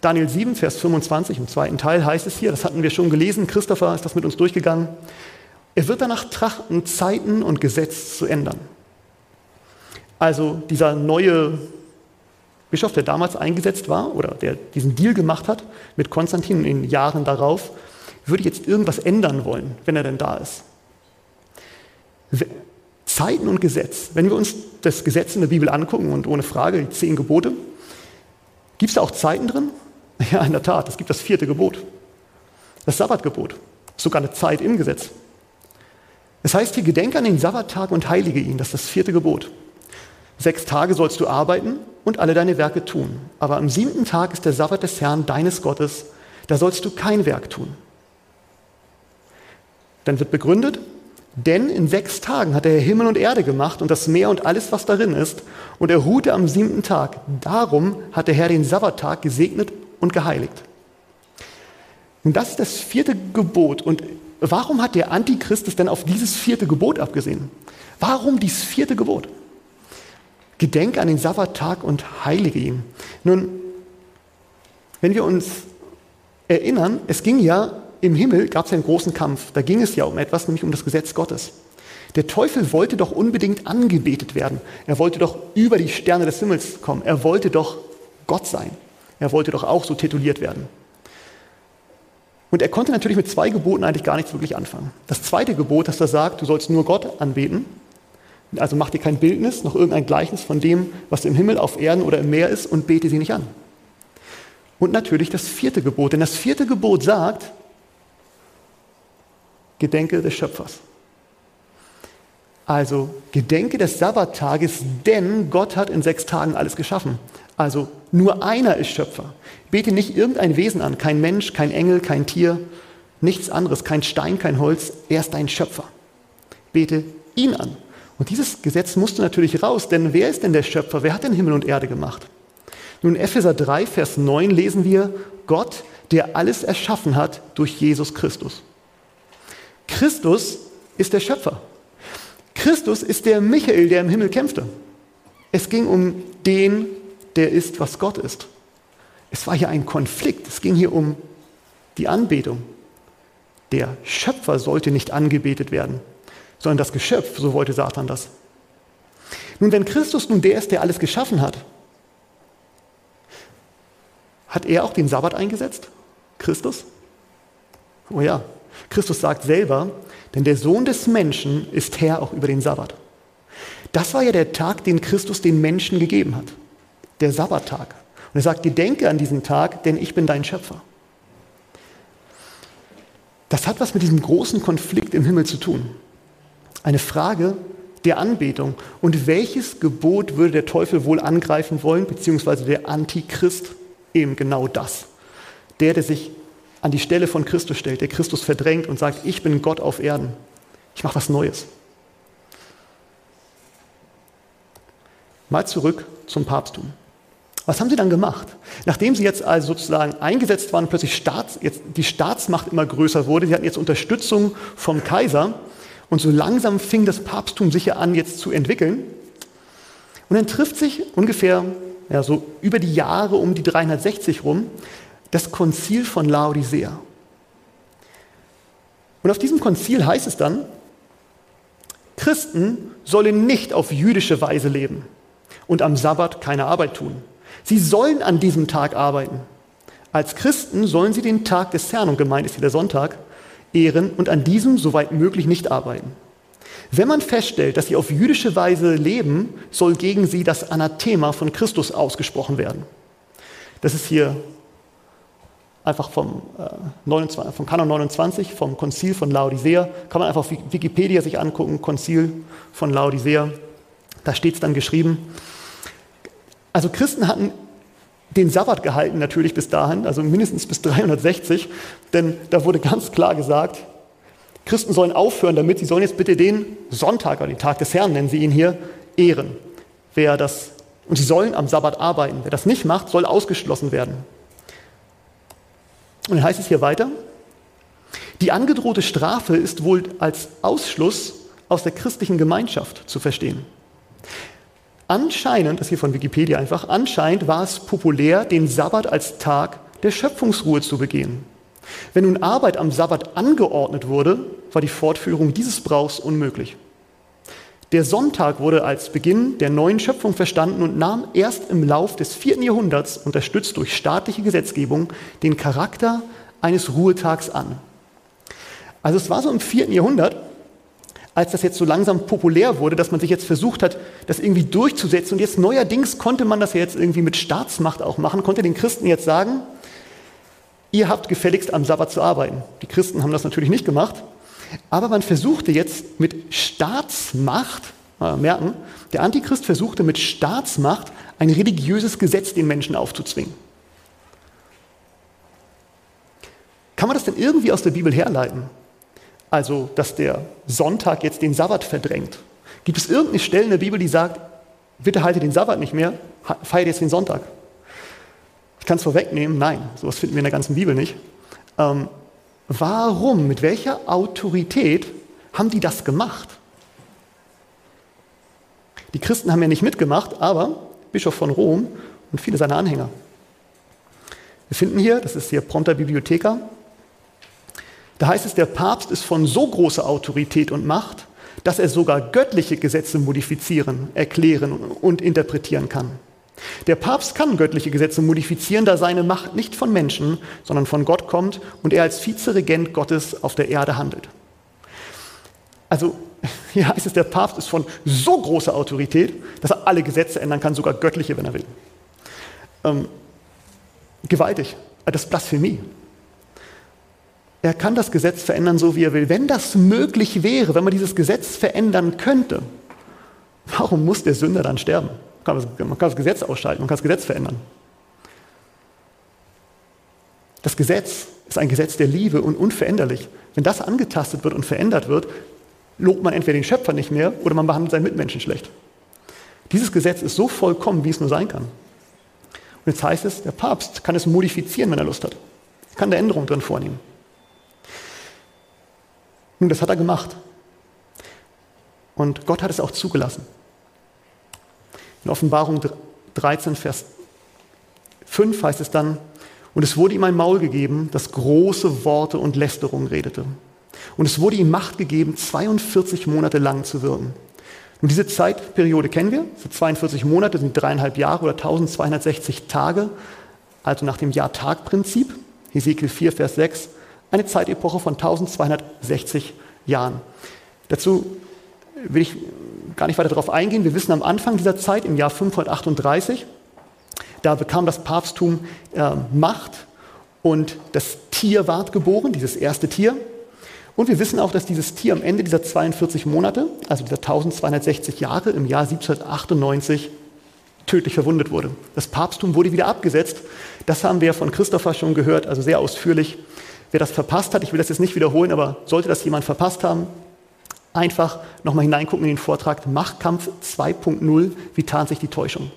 Daniel 7, Vers 25 im zweiten Teil heißt es hier, das hatten wir schon gelesen, Christopher ist das mit uns durchgegangen. Er wird danach trachten, Zeiten und Gesetz zu ändern. Also dieser neue Bischof, der damals eingesetzt war oder der diesen Deal gemacht hat mit Konstantin in den Jahren darauf, würde jetzt irgendwas ändern wollen, wenn er denn da ist. Zeiten und Gesetz. Wenn wir uns das Gesetz in der Bibel angucken und ohne Frage die zehn Gebote, gibt es da auch Zeiten drin? Ja, in der Tat, es gibt das vierte Gebot, das Sabbatgebot, sogar eine Zeit im Gesetz. Es heißt hier, gedenke an den Sabbattag und heilige ihn, das ist das vierte Gebot. Sechs Tage sollst du arbeiten und alle deine Werke tun. Aber am siebten Tag ist der Sabbat des Herrn, deines Gottes, da sollst du kein Werk tun. Dann wird begründet, denn in sechs Tagen hat er Himmel und Erde gemacht und das Meer und alles, was darin ist, und er ruhte am siebten Tag. Darum hat der Herr den Sabbattag gesegnet und geheiligt. Und das ist das vierte Gebot. Und warum hat der Antichrist es denn auf dieses vierte Gebot abgesehen? Warum dieses vierte Gebot? Gedenke an den Sabbattag und heilige ihn. Nun, wenn wir uns erinnern, es ging ja im Himmel gab es einen großen Kampf. Da ging es ja um etwas, nämlich um das Gesetz Gottes. Der Teufel wollte doch unbedingt angebetet werden. Er wollte doch über die Sterne des Himmels kommen. Er wollte doch Gott sein. Er wollte doch auch so tituliert werden. Und er konnte natürlich mit zwei Geboten eigentlich gar nichts wirklich anfangen. Das zweite Gebot, das da sagt, du sollst nur Gott anbeten, also mach dir kein Bildnis, noch irgendein Gleichnis von dem, was im Himmel, auf Erden oder im Meer ist und bete sie nicht an. Und natürlich das vierte Gebot, denn das vierte Gebot sagt, Gedenke des Schöpfers. Also Gedenke des Sabbattages, denn Gott hat in sechs Tagen alles geschaffen. Also nur einer ist Schöpfer. Bete nicht irgendein Wesen an, kein Mensch, kein Engel, kein Tier, nichts anderes, kein Stein, kein Holz, er ist dein Schöpfer. Bete ihn an. Und dieses Gesetz musste natürlich raus, denn wer ist denn der Schöpfer? Wer hat denn Himmel und Erde gemacht? Nun, Epheser 3, Vers 9 lesen wir, Gott, der alles erschaffen hat durch Jesus Christus. Christus ist der Schöpfer. Christus ist der Michael, der im Himmel kämpfte. Es ging um den, der ist, was Gott ist. Es war hier ein Konflikt. Es ging hier um die Anbetung. Der Schöpfer sollte nicht angebetet werden, sondern das Geschöpf, so wollte Satan das. Nun, wenn Christus nun der ist, der alles geschaffen hat, hat er auch den Sabbat eingesetzt? Christus? Oh ja, Christus sagt selber, denn der Sohn des Menschen ist Herr auch über den Sabbat. Das war ja der Tag, den Christus den Menschen gegeben hat. Der Sabbattag. Und er sagt, gedenke an diesen Tag, denn ich bin dein Schöpfer. Das hat was mit diesem großen Konflikt im Himmel zu tun. Eine Frage der Anbetung. Und welches Gebot würde der Teufel wohl angreifen wollen, beziehungsweise der Antichrist? Eben genau das. Der, der sich an die Stelle von Christus stellt, der Christus verdrängt und sagt, ich bin Gott auf Erden. Ich mache was Neues. Mal zurück zum Papsttum. Was haben sie dann gemacht? Nachdem sie jetzt also sozusagen eingesetzt waren, plötzlich Staats, jetzt die Staatsmacht immer größer wurde, sie hatten jetzt Unterstützung vom Kaiser und so langsam fing das Papsttum sich ja an jetzt zu entwickeln. Und dann trifft sich ungefähr ja, so über die Jahre um die 360 rum das Konzil von Laodicea. Und auf diesem Konzil heißt es dann, Christen sollen nicht auf jüdische Weise leben und am Sabbat keine Arbeit tun. Sie sollen an diesem Tag arbeiten. Als Christen sollen sie den Tag des Herrn, und gemeint ist hier der Sonntag, ehren und an diesem soweit möglich nicht arbeiten. Wenn man feststellt, dass sie auf jüdische Weise leben, soll gegen sie das Anathema von Christus ausgesprochen werden. Das ist hier einfach vom, äh, 29, vom Kanon 29, vom Konzil von Laodicea. Kann man einfach auf Wikipedia sich angucken, Konzil von Laodicea. Da steht es dann geschrieben. Also Christen hatten den Sabbat gehalten natürlich bis dahin, also mindestens bis 360, denn da wurde ganz klar gesagt, Christen sollen aufhören damit, sie sollen jetzt bitte den Sonntag oder den Tag des Herrn, nennen sie ihn hier, ehren. Wer das, und sie sollen am Sabbat arbeiten. Wer das nicht macht, soll ausgeschlossen werden. Und dann heißt es hier weiter, die angedrohte Strafe ist wohl als Ausschluss aus der christlichen Gemeinschaft zu verstehen. Anscheinend, das hier von Wikipedia einfach, anscheinend war es populär, den Sabbat als Tag der Schöpfungsruhe zu begehen. Wenn nun Arbeit am Sabbat angeordnet wurde, war die Fortführung dieses Brauchs unmöglich. Der Sonntag wurde als Beginn der neuen Schöpfung verstanden und nahm erst im Lauf des vierten Jahrhunderts, unterstützt durch staatliche Gesetzgebung, den Charakter eines Ruhetags an. Also es war so im vierten Jahrhundert, als das jetzt so langsam populär wurde, dass man sich jetzt versucht hat, das irgendwie durchzusetzen. Und jetzt neuerdings konnte man das ja jetzt irgendwie mit Staatsmacht auch machen, konnte den Christen jetzt sagen, ihr habt gefälligst am Sabbat zu arbeiten. Die Christen haben das natürlich nicht gemacht, aber man versuchte jetzt mit Staatsmacht, merken, der Antichrist versuchte mit Staatsmacht ein religiöses Gesetz den Menschen aufzuzwingen. Kann man das denn irgendwie aus der Bibel herleiten? Also, dass der Sonntag jetzt den Sabbat verdrängt. Gibt es irgendeine Stelle in der Bibel, die sagt, bitte halte den Sabbat nicht mehr, feiert jetzt den Sonntag? Ich kann es vorwegnehmen, nein, sowas finden wir in der ganzen Bibel nicht. Ähm, warum, mit welcher Autorität haben die das gemacht? Die Christen haben ja nicht mitgemacht, aber Bischof von Rom und viele seiner Anhänger. Wir finden hier, das ist hier Prompter Bibliotheca, da heißt es, der Papst ist von so großer Autorität und Macht, dass er sogar göttliche Gesetze modifizieren, erklären und interpretieren kann. Der Papst kann göttliche Gesetze modifizieren, da seine Macht nicht von Menschen, sondern von Gott kommt und er als Vizeregent Gottes auf der Erde handelt. Also hier heißt es, der Papst ist von so großer Autorität, dass er alle Gesetze ändern kann, sogar göttliche, wenn er will. Ähm, gewaltig. Das ist Blasphemie. Er kann das Gesetz verändern, so wie er will. Wenn das möglich wäre, wenn man dieses Gesetz verändern könnte, warum muss der Sünder dann sterben? Man kann das Gesetz ausschalten, man kann das Gesetz verändern. Das Gesetz ist ein Gesetz der Liebe und unveränderlich. Wenn das angetastet wird und verändert wird, lobt man entweder den Schöpfer nicht mehr oder man behandelt seinen Mitmenschen schlecht. Dieses Gesetz ist so vollkommen, wie es nur sein kann. Und jetzt heißt es, der Papst kann es modifizieren, wenn er Lust hat. Er kann da Änderungen drin vornehmen. Nun, das hat er gemacht. Und Gott hat es auch zugelassen. In Offenbarung 13, Vers 5 heißt es dann, und es wurde ihm ein Maul gegeben, das große Worte und Lästerung redete. Und es wurde ihm Macht gegeben, 42 Monate lang zu wirken. Und diese Zeitperiode kennen wir. So 42 Monate sind dreieinhalb Jahre oder 1260 Tage, also nach dem Jahr-Tag-Prinzip. Hesekiel 4, Vers 6 eine Zeitepoche von 1260 Jahren. Dazu will ich gar nicht weiter darauf eingehen. Wir wissen am Anfang dieser Zeit, im Jahr 538, da bekam das Papsttum äh, Macht und das Tier ward geboren, dieses erste Tier. Und wir wissen auch, dass dieses Tier am Ende dieser 42 Monate, also dieser 1260 Jahre, im Jahr 1798 tödlich verwundet wurde. Das Papsttum wurde wieder abgesetzt. Das haben wir von Christopher schon gehört, also sehr ausführlich. Wer das verpasst hat, ich will das jetzt nicht wiederholen, aber sollte das jemand verpasst haben, einfach nochmal hineingucken in den Vortrag Machtkampf 2.0, wie tarnt sich die Täuschung.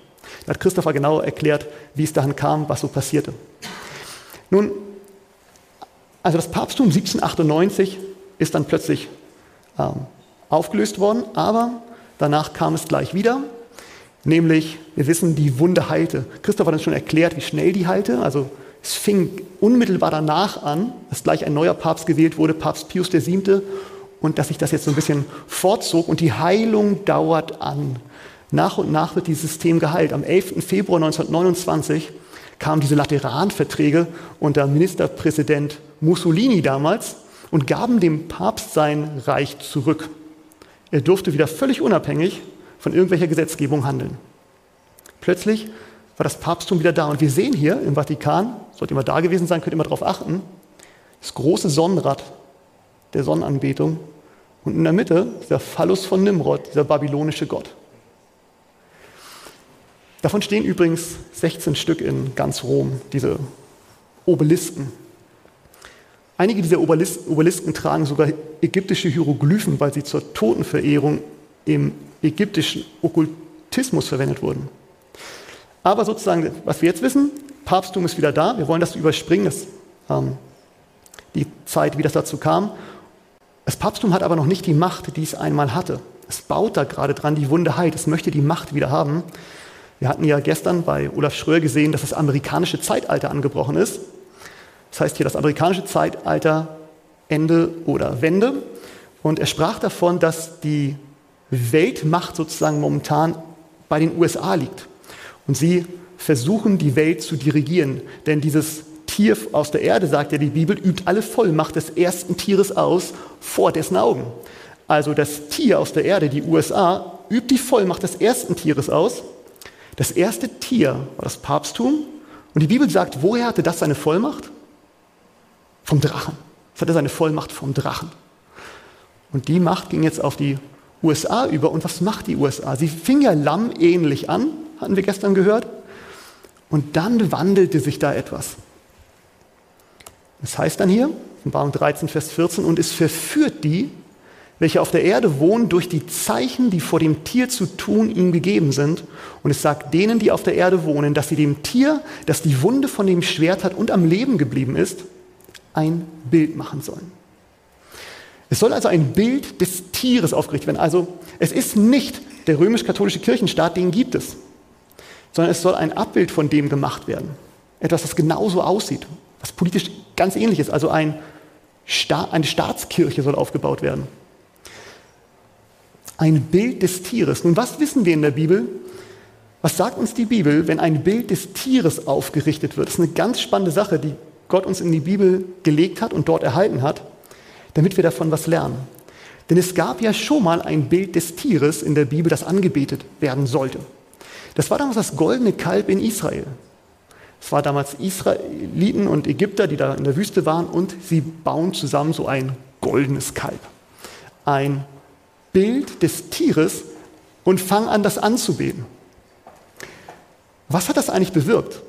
Da hat Christopher genau erklärt, wie es dahin kam, was so passierte. Nun, also das Papsttum 1798 ist dann plötzlich ähm, aufgelöst worden, aber danach kam es gleich wieder, nämlich, wir wissen, die Wunde heilte. Christoph hat uns schon erklärt, wie schnell die heilte. Also es fing unmittelbar danach an, dass gleich ein neuer Papst gewählt wurde, Papst Pius VII., und dass sich das jetzt so ein bisschen fortzog und die Heilung dauert an. Nach und nach wird dieses System geheilt. Am 11. Februar 1929 kamen diese Lateranverträge unter Ministerpräsident Mussolini damals und gaben dem Papst sein Reich zurück. Er durfte wieder völlig unabhängig von irgendwelcher Gesetzgebung handeln. Plötzlich war das Papsttum wieder da und wir sehen hier im Vatikan, sollte immer da gewesen sein, könnt mal darauf achten, das große Sonnenrad der Sonnenanbetung und in der Mitte der Phallus von Nimrod, dieser babylonische Gott. Davon stehen übrigens 16 Stück in ganz Rom, diese Obelisken. Einige dieser Obelisken, Obelisken tragen sogar ägyptische Hieroglyphen, weil sie zur Totenverehrung im ägyptischen Okkultismus verwendet wurden. Aber sozusagen, was wir jetzt wissen, Papsttum ist wieder da. Wir wollen das überspringen, das, ähm, die Zeit, wie das dazu kam. Das Papsttum hat aber noch nicht die Macht, die es einmal hatte. Es baut da gerade dran, die Wunde heilt. Es möchte die Macht wieder haben. Wir hatten ja gestern bei Olaf Schröer gesehen, dass das amerikanische Zeitalter angebrochen ist. Das heißt hier das amerikanische Zeitalter Ende oder Wende. Und er sprach davon, dass die Weltmacht sozusagen momentan bei den USA liegt. Und sie versuchen, die Welt zu dirigieren. Denn dieses Tier aus der Erde, sagt ja die Bibel, übt alle Vollmacht des ersten Tieres aus vor dessen Augen. Also das Tier aus der Erde, die USA, übt die Vollmacht des ersten Tieres aus. Das erste Tier war das Papsttum. Und die Bibel sagt, woher hatte das seine Vollmacht? Vom Drachen. Es hatte seine Vollmacht vom Drachen. Und die Macht ging jetzt auf die USA über. Und was macht die USA? Sie fing ja Lamm ähnlich an, hatten wir gestern gehört. Und dann wandelte sich da etwas. Das heißt dann hier, Baum 13, Vers 14, und es verführt die, welche auf der Erde wohnen, durch die Zeichen, die vor dem Tier zu tun ihm gegeben sind. Und es sagt denen, die auf der Erde wohnen, dass sie dem Tier, das die Wunde von dem Schwert hat und am Leben geblieben ist, ein Bild machen sollen. Es soll also ein Bild des Tieres aufgerichtet werden. Also es ist nicht der römisch-katholische Kirchenstaat, den gibt es, sondern es soll ein Abbild von dem gemacht werden. Etwas, das genauso aussieht, was politisch ganz ähnlich ist. Also ein Sta eine Staatskirche soll aufgebaut werden. Ein Bild des Tieres. Nun, was wissen wir in der Bibel? Was sagt uns die Bibel, wenn ein Bild des Tieres aufgerichtet wird? Das ist eine ganz spannende Sache, die Gott uns in die Bibel gelegt hat und dort erhalten hat, damit wir davon was lernen. Denn es gab ja schon mal ein Bild des Tieres in der Bibel, das angebetet werden sollte. Das war damals das goldene Kalb in Israel. Es war damals Israeliten und Ägypter, die da in der Wüste waren, und sie bauen zusammen so ein goldenes Kalb. Ein Bild des Tieres und fangen an, das anzubeten. Was hat das eigentlich bewirkt?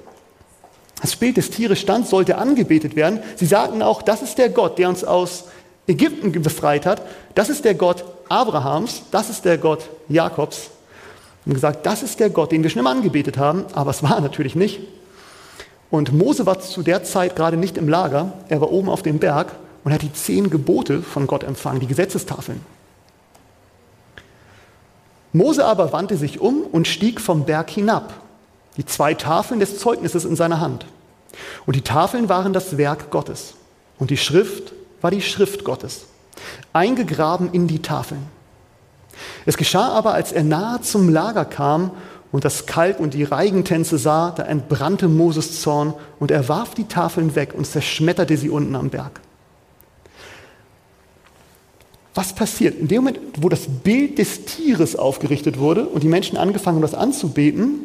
Das Bild des Tieres stand, sollte angebetet werden. Sie sagten auch, das ist der Gott, der uns aus Ägypten befreit hat. Das ist der Gott Abrahams, das ist der Gott Jakobs. Und gesagt, das ist der Gott, den wir schon immer angebetet haben, aber es war natürlich nicht. Und Mose war zu der Zeit gerade nicht im Lager, er war oben auf dem Berg und hat die zehn Gebote von Gott empfangen, die Gesetzestafeln. Mose aber wandte sich um und stieg vom Berg hinab die zwei Tafeln des Zeugnisses in seiner Hand. Und die Tafeln waren das Werk Gottes. Und die Schrift war die Schrift Gottes, eingegraben in die Tafeln. Es geschah aber, als er nahe zum Lager kam und das Kalb und die Reigentänze sah, da entbrannte Moses Zorn und er warf die Tafeln weg und zerschmetterte sie unten am Berg. Was passiert? In dem Moment, wo das Bild des Tieres aufgerichtet wurde und die Menschen angefangen haben, das anzubeten,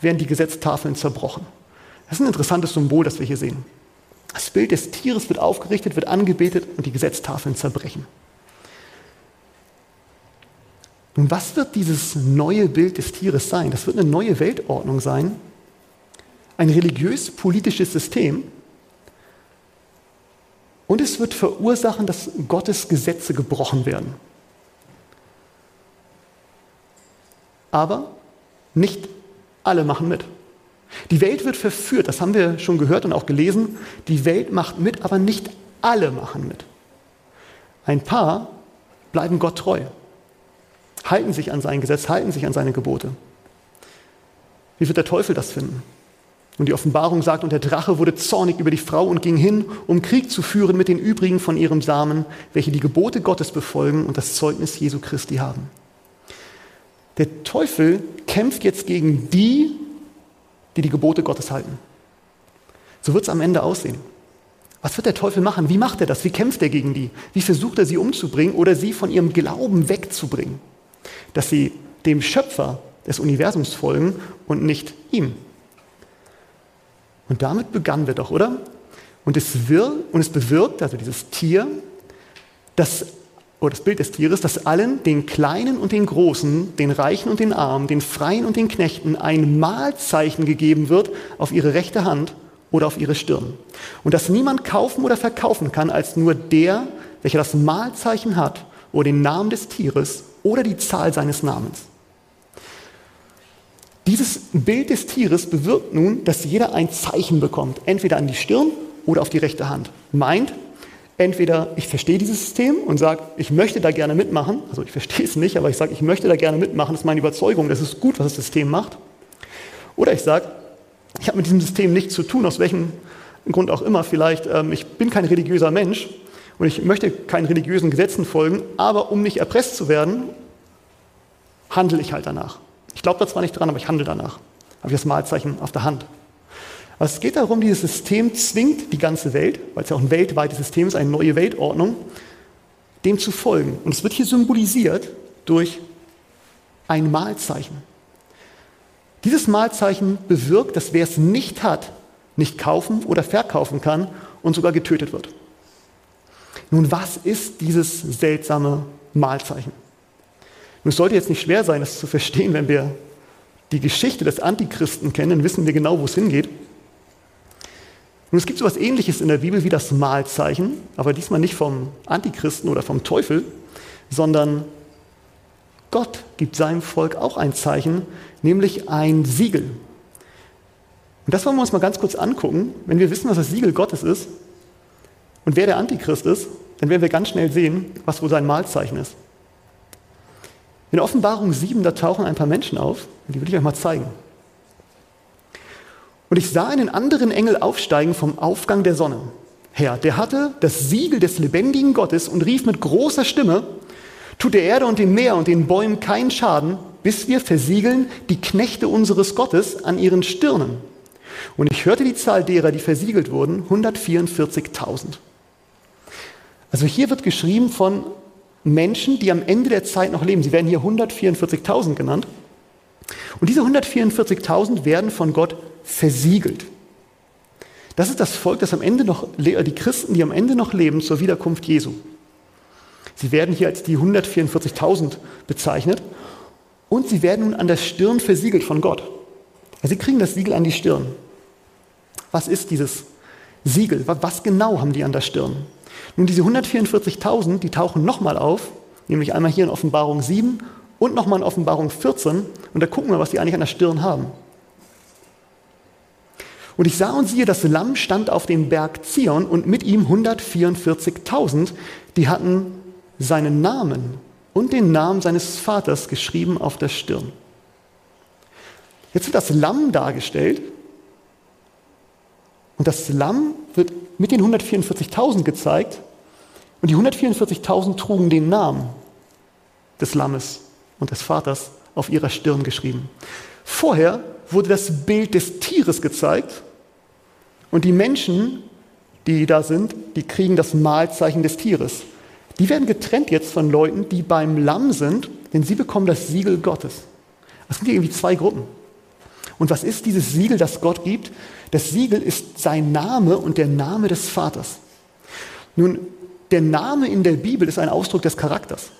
werden die Gesetztafeln zerbrochen. Das ist ein interessantes Symbol, das wir hier sehen. Das Bild des Tieres wird aufgerichtet, wird angebetet und die Gesetztafeln zerbrechen. Nun, was wird dieses neue Bild des Tieres sein? Das wird eine neue Weltordnung sein, ein religiös-politisches System. Und es wird verursachen, dass Gottes Gesetze gebrochen werden. Aber nicht alle machen mit. Die Welt wird verführt, das haben wir schon gehört und auch gelesen. Die Welt macht mit, aber nicht alle machen mit. Ein paar bleiben Gott treu, halten sich an sein Gesetz, halten sich an seine Gebote. Wie wird der Teufel das finden? Und die Offenbarung sagt, und der Drache wurde zornig über die Frau und ging hin, um Krieg zu führen mit den übrigen von ihrem Samen, welche die Gebote Gottes befolgen und das Zeugnis Jesu Christi haben. Der Teufel kämpft jetzt gegen die, die die Gebote Gottes halten. So wird es am Ende aussehen. Was wird der Teufel machen? Wie macht er das? Wie kämpft er gegen die? Wie versucht er sie umzubringen oder sie von ihrem Glauben wegzubringen? Dass sie dem Schöpfer des Universums folgen und nicht ihm. Und damit begannen wir doch, oder? Und es, wir, und es bewirkt, also dieses Tier, dass, oder das Bild des Tieres, dass allen, den Kleinen und den Großen, den Reichen und den Armen, den Freien und den Knechten ein Mahlzeichen gegeben wird auf ihre rechte Hand oder auf ihre Stirn. Und dass niemand kaufen oder verkaufen kann, als nur der, welcher das Mahlzeichen hat oder den Namen des Tieres oder die Zahl seines Namens. Dieses Bild des Tieres bewirkt nun, dass jeder ein Zeichen bekommt, entweder an die Stirn oder auf die rechte Hand. Meint, entweder ich verstehe dieses System und sage, ich möchte da gerne mitmachen, also ich verstehe es nicht, aber ich sage, ich möchte da gerne mitmachen, das ist meine Überzeugung, das ist gut, was das System macht. Oder ich sage, ich habe mit diesem System nichts zu tun, aus welchem Grund auch immer vielleicht. Ähm, ich bin kein religiöser Mensch und ich möchte keinen religiösen Gesetzen folgen, aber um nicht erpresst zu werden, handle ich halt danach. Ich glaube da zwar nicht dran, aber ich handle danach. Habe ich das Malzeichen auf der Hand. Aber es geht darum, dieses System zwingt die ganze Welt, weil es ja auch ein weltweites System ist, eine neue Weltordnung, dem zu folgen. Und es wird hier symbolisiert durch ein Malzeichen. Dieses Malzeichen bewirkt, dass wer es nicht hat, nicht kaufen oder verkaufen kann und sogar getötet wird. Nun, was ist dieses seltsame Malzeichen? Nun, es sollte jetzt nicht schwer sein, das zu verstehen, wenn wir die Geschichte des Antichristen kennen, dann wissen wir genau, wo es hingeht. Nun, es gibt so etwas Ähnliches in der Bibel wie das Malzeichen, aber diesmal nicht vom Antichristen oder vom Teufel, sondern Gott gibt seinem Volk auch ein Zeichen, nämlich ein Siegel. Und das wollen wir uns mal ganz kurz angucken. Wenn wir wissen, was das Siegel Gottes ist und wer der Antichrist ist, dann werden wir ganz schnell sehen, was wohl sein Mahlzeichen ist. In Offenbarung 7, da tauchen ein paar Menschen auf, die will ich euch mal zeigen. Und ich sah einen anderen Engel aufsteigen vom Aufgang der Sonne her. Der hatte das Siegel des lebendigen Gottes und rief mit großer Stimme, tut der Erde und dem Meer und den Bäumen keinen Schaden, bis wir versiegeln die Knechte unseres Gottes an ihren Stirnen. Und ich hörte die Zahl derer, die versiegelt wurden, 144.000. Also hier wird geschrieben von Menschen, die am Ende der Zeit noch leben. Sie werden hier 144.000 genannt. Und diese 144.000 werden von Gott versiegelt. Das ist das Volk, das am Ende noch, die Christen, die am Ende noch leben zur Wiederkunft Jesu. Sie werden hier als die 144.000 bezeichnet und sie werden nun an der Stirn versiegelt von Gott. sie kriegen das Siegel an die Stirn. Was ist dieses Siegel? Was genau haben die an der Stirn? Nun, diese 144.000, die tauchen nochmal auf, nämlich einmal hier in Offenbarung 7 und nochmal in Offenbarung 14. Und da gucken wir, was die eigentlich an der Stirn haben. Und ich sah und siehe, das Lamm stand auf dem Berg Zion und mit ihm 144.000, die hatten seinen Namen und den Namen seines Vaters geschrieben auf der Stirn. Jetzt wird das Lamm dargestellt und das Lamm wird mit den 144.000 gezeigt und die 144.000 trugen den Namen des Lammes und des Vaters auf ihrer Stirn geschrieben. Vorher wurde das Bild des Tieres gezeigt und die Menschen, die da sind, die kriegen das Mahlzeichen des Tieres. Die werden getrennt jetzt von Leuten, die beim Lamm sind, denn sie bekommen das Siegel Gottes. Das sind irgendwie zwei Gruppen. Und was ist dieses Siegel, das Gott gibt? Das Siegel ist sein Name und der Name des Vaters. Nun, der Name in der Bibel ist ein Ausdruck des Charakters.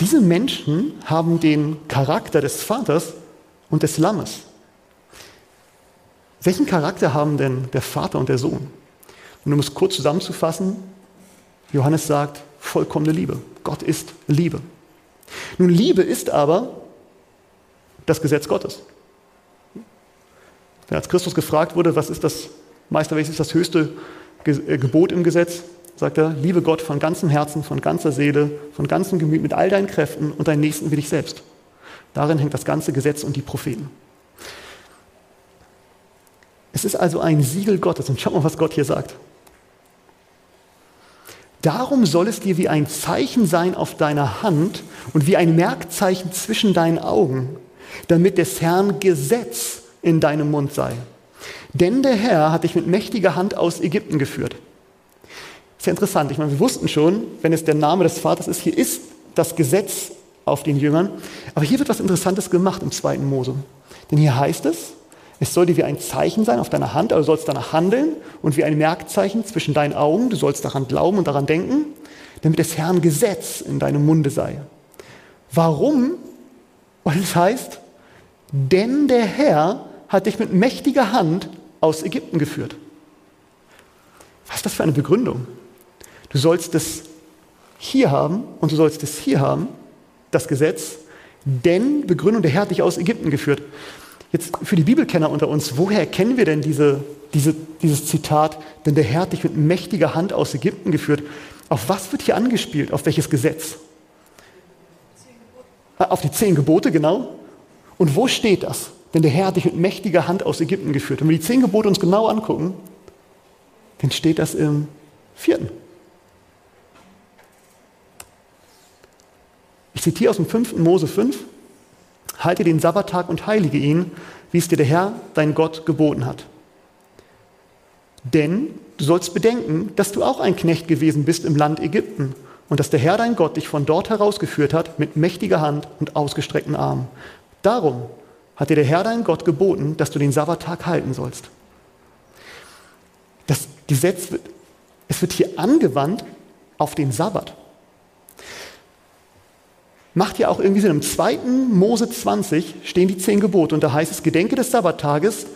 Diese Menschen haben den Charakter des Vaters und des Lammes. Welchen Charakter haben denn der Vater und der Sohn? Und um es kurz zusammenzufassen, Johannes sagt, vollkommene Liebe. Gott ist Liebe. Nun, Liebe ist aber das Gesetz Gottes. Als Christus gefragt wurde, was ist das, Meister, welches ist das höchste äh, Gebot im Gesetz, sagt er, liebe Gott von ganzem Herzen, von ganzer Seele, von ganzem Gemüt, mit all deinen Kräften und deinen Nächsten wie dich selbst. Darin hängt das ganze Gesetz und die Propheten. Es ist also ein Siegel Gottes. Und schau mal, was Gott hier sagt. Darum soll es dir wie ein Zeichen sein auf deiner Hand und wie ein Merkzeichen zwischen deinen Augen, damit des Herrn Gesetz in deinem Mund sei. Denn der Herr hat dich mit mächtiger Hand aus Ägypten geführt. Ist ja interessant. Ich meine, wir wussten schon, wenn es der Name des Vaters ist, hier ist das Gesetz auf den Jüngern. Aber hier wird was Interessantes gemacht im zweiten Mose. Denn hier heißt es, es soll dir wie ein Zeichen sein auf deiner Hand, also sollst danach handeln und wie ein Merkzeichen zwischen deinen Augen, du sollst daran glauben und daran denken, damit des Herrn Gesetz in deinem Munde sei. Warum? Weil es heißt, denn der Herr hat dich mit mächtiger Hand aus Ägypten geführt. Was ist das für eine Begründung? Du sollst es hier haben und du sollst es hier haben, das Gesetz, denn Begründung, der Herr hat dich aus Ägypten geführt. Jetzt für die Bibelkenner unter uns, woher kennen wir denn diese, diese, dieses Zitat, denn der Herr hat dich mit mächtiger Hand aus Ägypten geführt? Auf was wird hier angespielt? Auf welches Gesetz? Auf die zehn Gebote, genau. Und wo steht das? Denn der Herr hat dich mit mächtiger Hand aus Ägypten geführt. Wenn wir die zehn Gebote uns genau angucken, dann steht das im vierten. Ich zitiere aus dem 5. Mose 5. Halte den Sabbattag und heilige ihn, wie es dir der Herr, dein Gott, geboten hat. Denn du sollst bedenken, dass du auch ein Knecht gewesen bist im Land Ägypten und dass der Herr, dein Gott, dich von dort herausgeführt hat mit mächtiger Hand und ausgestreckten Armen. Darum hat dir der Herr, dein Gott, geboten, dass du den Sabbattag halten sollst. Das Gesetz wird, es wird hier angewandt auf den Sabbat macht ja auch irgendwie Sinn. Im 2. Mose 20 stehen die zehn Gebote und da heißt es, Gedenke des Sabbattages,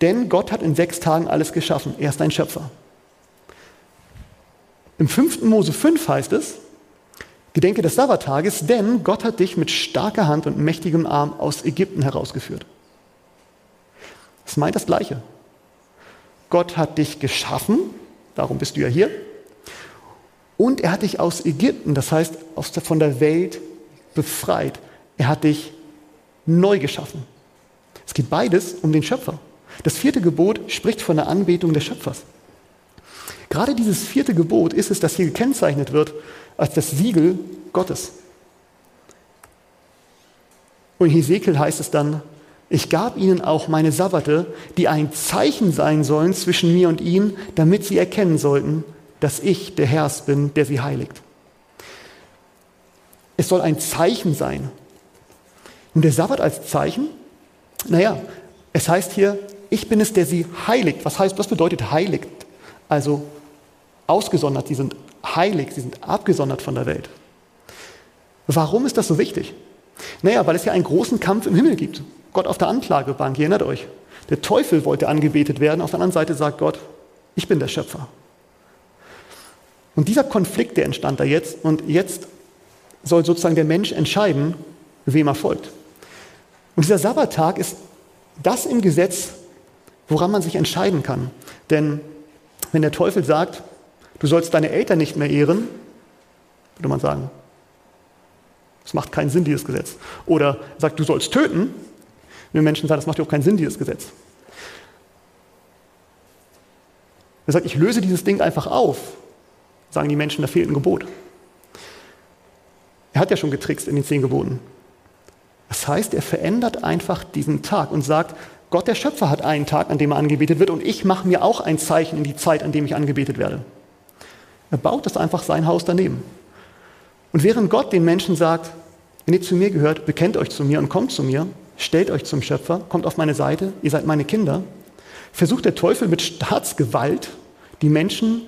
denn Gott hat in sechs Tagen alles geschaffen. Er ist ein Schöpfer. Im 5. Mose 5 heißt es, Gedenke des Sabbattages, denn Gott hat dich mit starker Hand und mächtigem Arm aus Ägypten herausgeführt. Das meint das Gleiche. Gott hat dich geschaffen, darum bist du ja hier, und er hat dich aus Ägypten, das heißt aus der, von der Welt befreit. Er hat dich neu geschaffen. Es geht beides um den Schöpfer. Das vierte Gebot spricht von der Anbetung des Schöpfers. Gerade dieses vierte Gebot ist es, das hier gekennzeichnet wird als das Siegel Gottes. Und in Hesekiel heißt es dann, ich gab ihnen auch meine Sabbate, die ein Zeichen sein sollen zwischen mir und ihnen, damit sie erkennen sollten, dass ich der Herr bin, der sie heiligt. Es soll ein Zeichen sein. Und der Sabbat als Zeichen? Naja, es heißt hier, ich bin es, der sie heiligt. Was heißt, was bedeutet heiligt? Also ausgesondert, sie sind heilig, sie sind abgesondert von der Welt. Warum ist das so wichtig? Naja, weil es ja einen großen Kampf im Himmel gibt. Gott auf der Anklagebank, ihr erinnert euch. Der Teufel wollte angebetet werden, auf der anderen Seite sagt Gott, ich bin der Schöpfer. Und dieser Konflikt, der entstand da jetzt, und jetzt soll sozusagen der Mensch entscheiden, wem er folgt. Und dieser Sabbattag ist das im Gesetz, woran man sich entscheiden kann. Denn wenn der Teufel sagt, du sollst deine Eltern nicht mehr ehren, würde man sagen, das macht keinen Sinn, dieses Gesetz. Oder sagt, du sollst töten, wenn Menschen sagen, das macht ja auch keinen Sinn, dieses Gesetz. Er sagt, ich löse dieses Ding einfach auf, sagen die Menschen, da fehlt ein Gebot. Er hat ja schon getrickst in den zehn Geboten. Das heißt, er verändert einfach diesen Tag und sagt, Gott der Schöpfer hat einen Tag, an dem er angebetet wird und ich mache mir auch ein Zeichen in die Zeit, an dem ich angebetet werde. Er baut das einfach sein Haus daneben. Und während Gott den Menschen sagt, wenn ihr zu mir gehört, bekennt euch zu mir und kommt zu mir, stellt euch zum Schöpfer, kommt auf meine Seite, ihr seid meine Kinder, versucht der Teufel mit Staatsgewalt die Menschen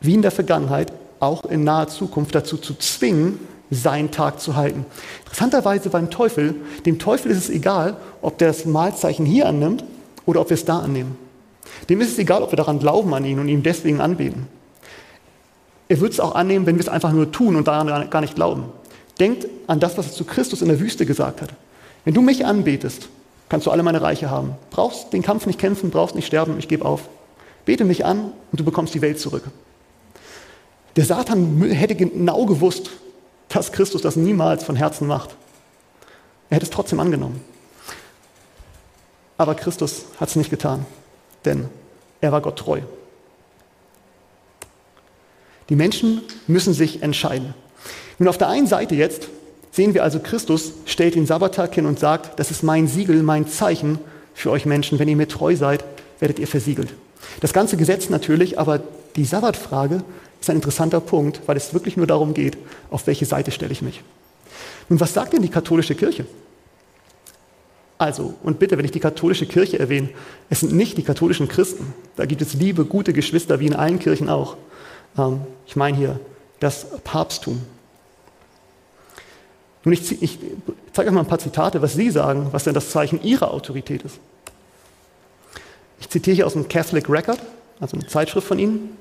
wie in der Vergangenheit auch in naher Zukunft dazu zu zwingen, seinen Tag zu halten. Interessanterweise beim Teufel, dem Teufel ist es egal, ob der das Mahlzeichen hier annimmt oder ob wir es da annehmen. Dem ist es egal, ob wir daran glauben an ihn und ihm deswegen anbeten. Er wird es auch annehmen, wenn wir es einfach nur tun und daran gar nicht glauben. Denkt an das, was er zu Christus in der Wüste gesagt hat. Wenn du mich anbetest, kannst du alle meine Reiche haben. Brauchst den Kampf nicht kämpfen, brauchst nicht sterben, ich gebe auf. Bete mich an und du bekommst die Welt zurück. Der Satan hätte genau gewusst, dass Christus das niemals von Herzen macht. Er hätte es trotzdem angenommen. Aber Christus hat es nicht getan, denn er war Gott treu. Die Menschen müssen sich entscheiden. Nun auf der einen Seite jetzt sehen wir also, Christus stellt den Sabbattag hin und sagt, das ist mein Siegel, mein Zeichen für euch Menschen. Wenn ihr mir treu seid, werdet ihr versiegelt. Das ganze Gesetz natürlich, aber die Sabbatfrage ist ein interessanter Punkt, weil es wirklich nur darum geht, auf welche Seite stelle ich mich. Nun, was sagt denn die katholische Kirche? Also, und bitte, wenn ich die katholische Kirche erwähne, es sind nicht die katholischen Christen. Da gibt es liebe, gute Geschwister, wie in allen Kirchen auch. Ähm, ich meine hier das Papsttum. Nun, ich, ich zeige euch mal ein paar Zitate, was Sie sagen, was denn das Zeichen Ihrer Autorität ist. Ich zitiere hier aus dem Catholic Record, also eine Zeitschrift von Ihnen.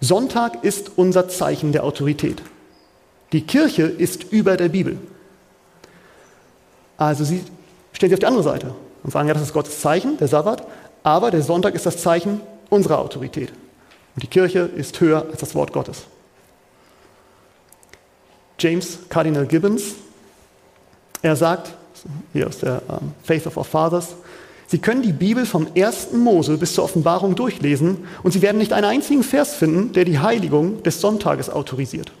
Sonntag ist unser Zeichen der Autorität. Die Kirche ist über der Bibel. Also Sie stellen sich auf die andere Seite und sagen, ja, das ist Gottes Zeichen, der Sabbat, aber der Sonntag ist das Zeichen unserer Autorität. Und die Kirche ist höher als das Wort Gottes. James Cardinal Gibbons, er sagt, hier aus der ähm, Faith of Our Fathers, Sie können die Bibel vom ersten Mose bis zur Offenbarung durchlesen und Sie werden nicht einen einzigen Vers finden, der die Heiligung des Sonntages autorisiert.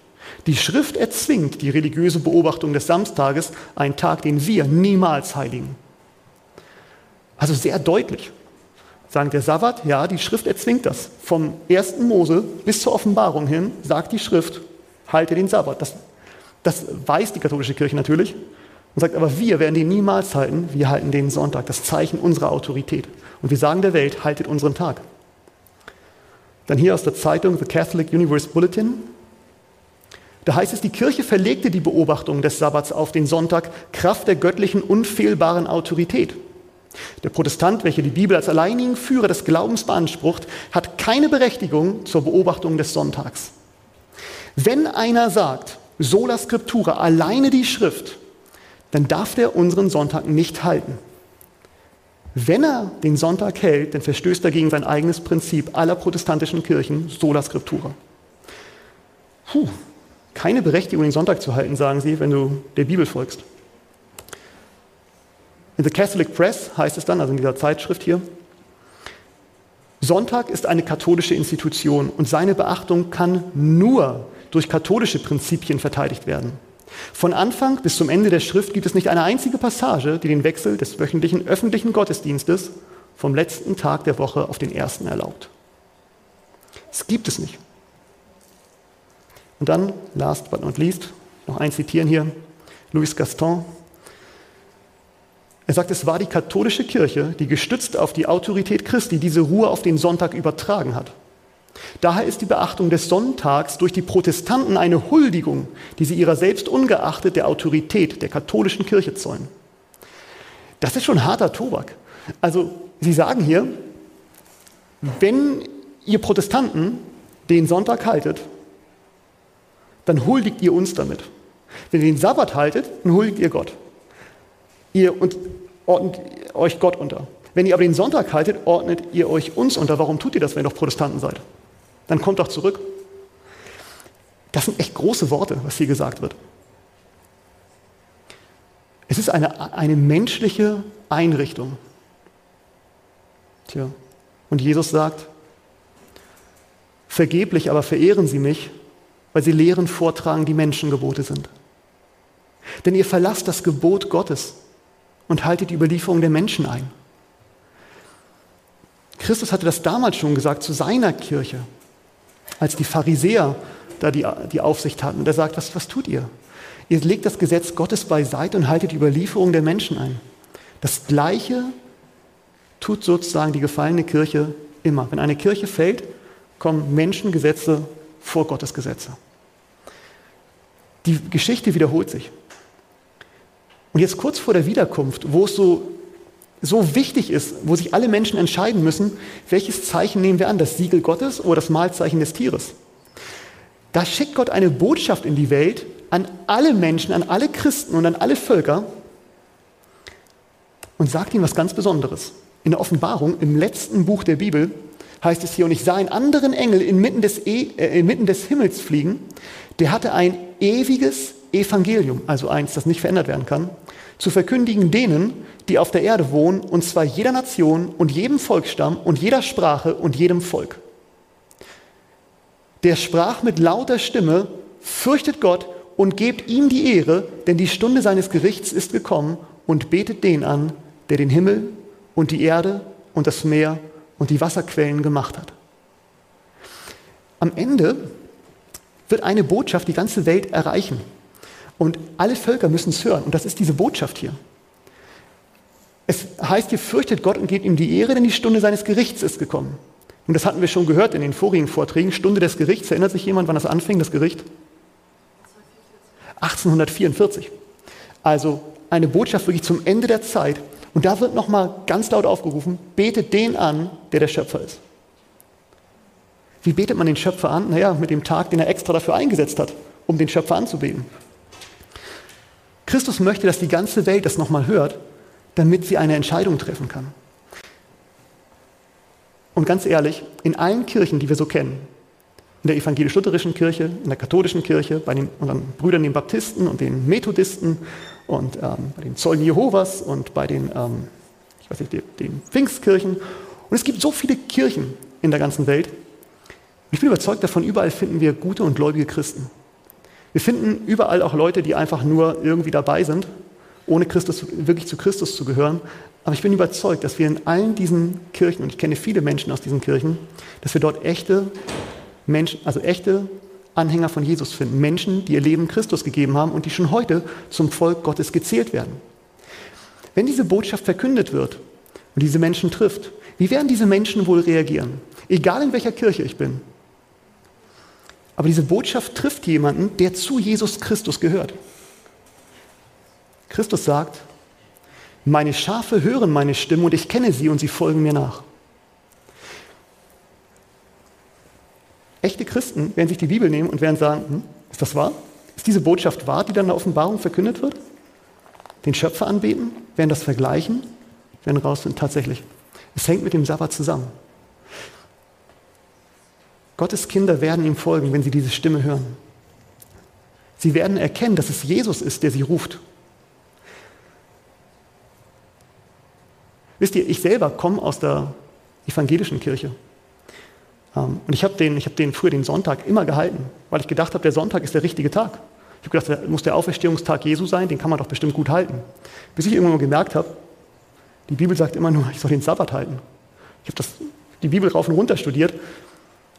Die Schrift erzwingt die religiöse Beobachtung des Samstages, einen Tag, den wir niemals heiligen. Also sehr deutlich. Sagen der Sabbat, ja, die Schrift erzwingt das. Vom ersten Mose bis zur Offenbarung hin sagt die Schrift, halte den Sabbat. Das, das weiß die katholische Kirche natürlich und sagt, aber wir werden den niemals halten, wir halten den Sonntag, das Zeichen unserer Autorität. Und wir sagen der Welt, haltet unseren Tag. Dann hier aus der Zeitung The Catholic Universe Bulletin. Da heißt es, die Kirche verlegte die Beobachtung des Sabbats auf den Sonntag Kraft der göttlichen unfehlbaren Autorität. Der Protestant, welcher die Bibel als alleinigen Führer des Glaubens beansprucht, hat keine Berechtigung zur Beobachtung des Sonntags. Wenn einer sagt, sola scriptura, alleine die Schrift, dann darf der unseren Sonntag nicht halten. Wenn er den Sonntag hält, dann verstößt er gegen sein eigenes Prinzip aller protestantischen Kirchen, sola scriptura. Puh, keine Berechtigung, den Sonntag zu halten, sagen sie, wenn du der Bibel folgst. In The Catholic Press heißt es dann, also in dieser Zeitschrift hier, Sonntag ist eine katholische Institution und seine Beachtung kann nur durch katholische Prinzipien verteidigt werden. Von Anfang bis zum Ende der Schrift gibt es nicht eine einzige Passage, die den Wechsel des wöchentlichen öffentlichen Gottesdienstes vom letzten Tag der Woche auf den ersten erlaubt. Es gibt es nicht. Und dann, last but not least, noch ein Zitieren hier, Louis Gaston. Er sagt, es war die katholische Kirche, die gestützt auf die Autorität Christi diese Ruhe auf den Sonntag übertragen hat. Daher ist die Beachtung des Sonntags durch die Protestanten eine Huldigung, die sie ihrer selbst ungeachtet der Autorität der katholischen Kirche zollen. Das ist schon harter Tobak. Also Sie sagen hier, wenn ihr Protestanten den Sonntag haltet, dann huldigt ihr uns damit. Wenn ihr den Sabbat haltet, dann huldigt ihr Gott. Ihr und ordnet euch Gott unter. Wenn ihr aber den Sonntag haltet, ordnet ihr euch uns unter. Warum tut ihr das, wenn ihr doch Protestanten seid? Dann kommt doch zurück. Das sind echt große Worte, was hier gesagt wird. Es ist eine, eine menschliche Einrichtung. Tja. Und Jesus sagt, vergeblich aber verehren sie mich, weil sie Lehren vortragen, die Menschengebote sind. Denn ihr verlasst das Gebot Gottes und haltet die Überlieferung der Menschen ein. Christus hatte das damals schon gesagt zu seiner Kirche als die Pharisäer da die, die Aufsicht hatten. Und er sagt, was, was tut ihr? Ihr legt das Gesetz Gottes beiseite und haltet die Überlieferung der Menschen ein. Das Gleiche tut sozusagen die gefallene Kirche immer. Wenn eine Kirche fällt, kommen Menschengesetze vor Gottes Gesetze. Die Geschichte wiederholt sich. Und jetzt kurz vor der Wiederkunft, wo es so so wichtig ist, wo sich alle Menschen entscheiden müssen, welches Zeichen nehmen wir an, das Siegel Gottes oder das Mahlzeichen des Tieres. Da schickt Gott eine Botschaft in die Welt an alle Menschen, an alle Christen und an alle Völker. und sagt ihnen was ganz Besonderes. In der Offenbarung, im letzten Buch der Bibel, heißt es hier, und ich sah einen anderen Engel inmitten des, e äh, inmitten des Himmels fliegen, der hatte ein ewiges Evangelium, also eins, das nicht verändert werden kann, zu verkündigen denen, die auf der Erde wohnen, und zwar jeder Nation und jedem Volksstamm und jeder Sprache und jedem Volk. Der sprach mit lauter Stimme, fürchtet Gott und gebt ihm die Ehre, denn die Stunde seines Gerichts ist gekommen und betet den an, der den Himmel und die Erde und das Meer und die Wasserquellen gemacht hat. Am Ende wird eine Botschaft die ganze Welt erreichen. Und alle Völker müssen es hören. Und das ist diese Botschaft hier. Es heißt hier, fürchtet Gott und gebt ihm die Ehre, denn die Stunde seines Gerichts ist gekommen. Und das hatten wir schon gehört in den vorigen Vorträgen. Stunde des Gerichts. Erinnert sich jemand, wann das anfing, das Gericht? 1844. Also eine Botschaft wirklich zum Ende der Zeit. Und da wird nochmal ganz laut aufgerufen, betet den an, der der Schöpfer ist. Wie betet man den Schöpfer an? Naja, mit dem Tag, den er extra dafür eingesetzt hat, um den Schöpfer anzubeten. Christus möchte, dass die ganze Welt das nochmal hört, damit sie eine Entscheidung treffen kann. Und ganz ehrlich, in allen Kirchen, die wir so kennen, in der evangelisch-lutherischen Kirche, in der katholischen Kirche, bei den, unseren Brüdern, den Baptisten und den Methodisten und ähm, bei den Zeugen Jehovas und bei den, ähm, ich weiß nicht, den, den Pfingstkirchen. Und es gibt so viele Kirchen in der ganzen Welt. Ich bin überzeugt davon, überall finden wir gute und gläubige Christen. Wir finden überall auch Leute, die einfach nur irgendwie dabei sind, ohne Christus, wirklich zu Christus zu gehören. Aber ich bin überzeugt, dass wir in allen diesen Kirchen, und ich kenne viele Menschen aus diesen Kirchen, dass wir dort echte Menschen, also echte Anhänger von Jesus finden. Menschen, die ihr Leben Christus gegeben haben und die schon heute zum Volk Gottes gezählt werden. Wenn diese Botschaft verkündet wird und diese Menschen trifft, wie werden diese Menschen wohl reagieren? Egal in welcher Kirche ich bin. Aber diese Botschaft trifft jemanden, der zu Jesus Christus gehört. Christus sagt, meine Schafe hören meine Stimme und ich kenne sie und sie folgen mir nach. Echte Christen werden sich die Bibel nehmen und werden sagen, hm, ist das wahr? Ist diese Botschaft wahr, die dann in der Offenbarung verkündet wird? Den Schöpfer anbeten, werden das vergleichen, werden rausfinden, tatsächlich. Es hängt mit dem Sabbat zusammen. Gottes Kinder werden ihm folgen, wenn sie diese Stimme hören. Sie werden erkennen, dass es Jesus ist, der sie ruft. Wisst ihr, ich selber komme aus der evangelischen Kirche. Ähm, und ich habe den, hab den früher den Sonntag immer gehalten, weil ich gedacht habe, der Sonntag ist der richtige Tag. Ich habe gedacht, das muss der Auferstehungstag Jesu sein, den kann man doch bestimmt gut halten. Bis ich irgendwann mal gemerkt habe, die Bibel sagt immer nur, ich soll den Sabbat halten. Ich habe die Bibel rauf und runter studiert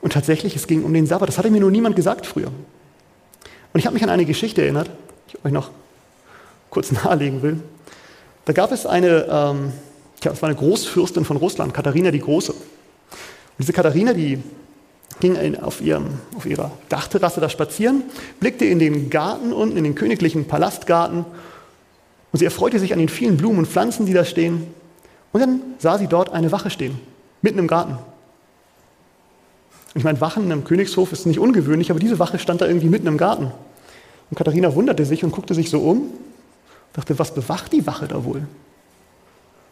und tatsächlich, es ging um den Sabbat. Das hatte mir nur niemand gesagt früher. Und ich habe mich an eine Geschichte erinnert, die ich euch noch kurz nahelegen will. Da gab es eine, ähm, ja, das war eine Großfürstin von Russland, Katharina die Große. Und diese Katharina, die ging auf, ihrem, auf ihrer Dachterrasse da spazieren, blickte in den Garten unten, in den königlichen Palastgarten und sie erfreute sich an den vielen Blumen und Pflanzen, die da stehen. Und dann sah sie dort eine Wache stehen, mitten im Garten. Ich meine, Wachen im Königshof ist nicht ungewöhnlich, aber diese Wache stand da irgendwie mitten im Garten. Und Katharina wunderte sich und guckte sich so um, dachte, was bewacht die Wache da wohl?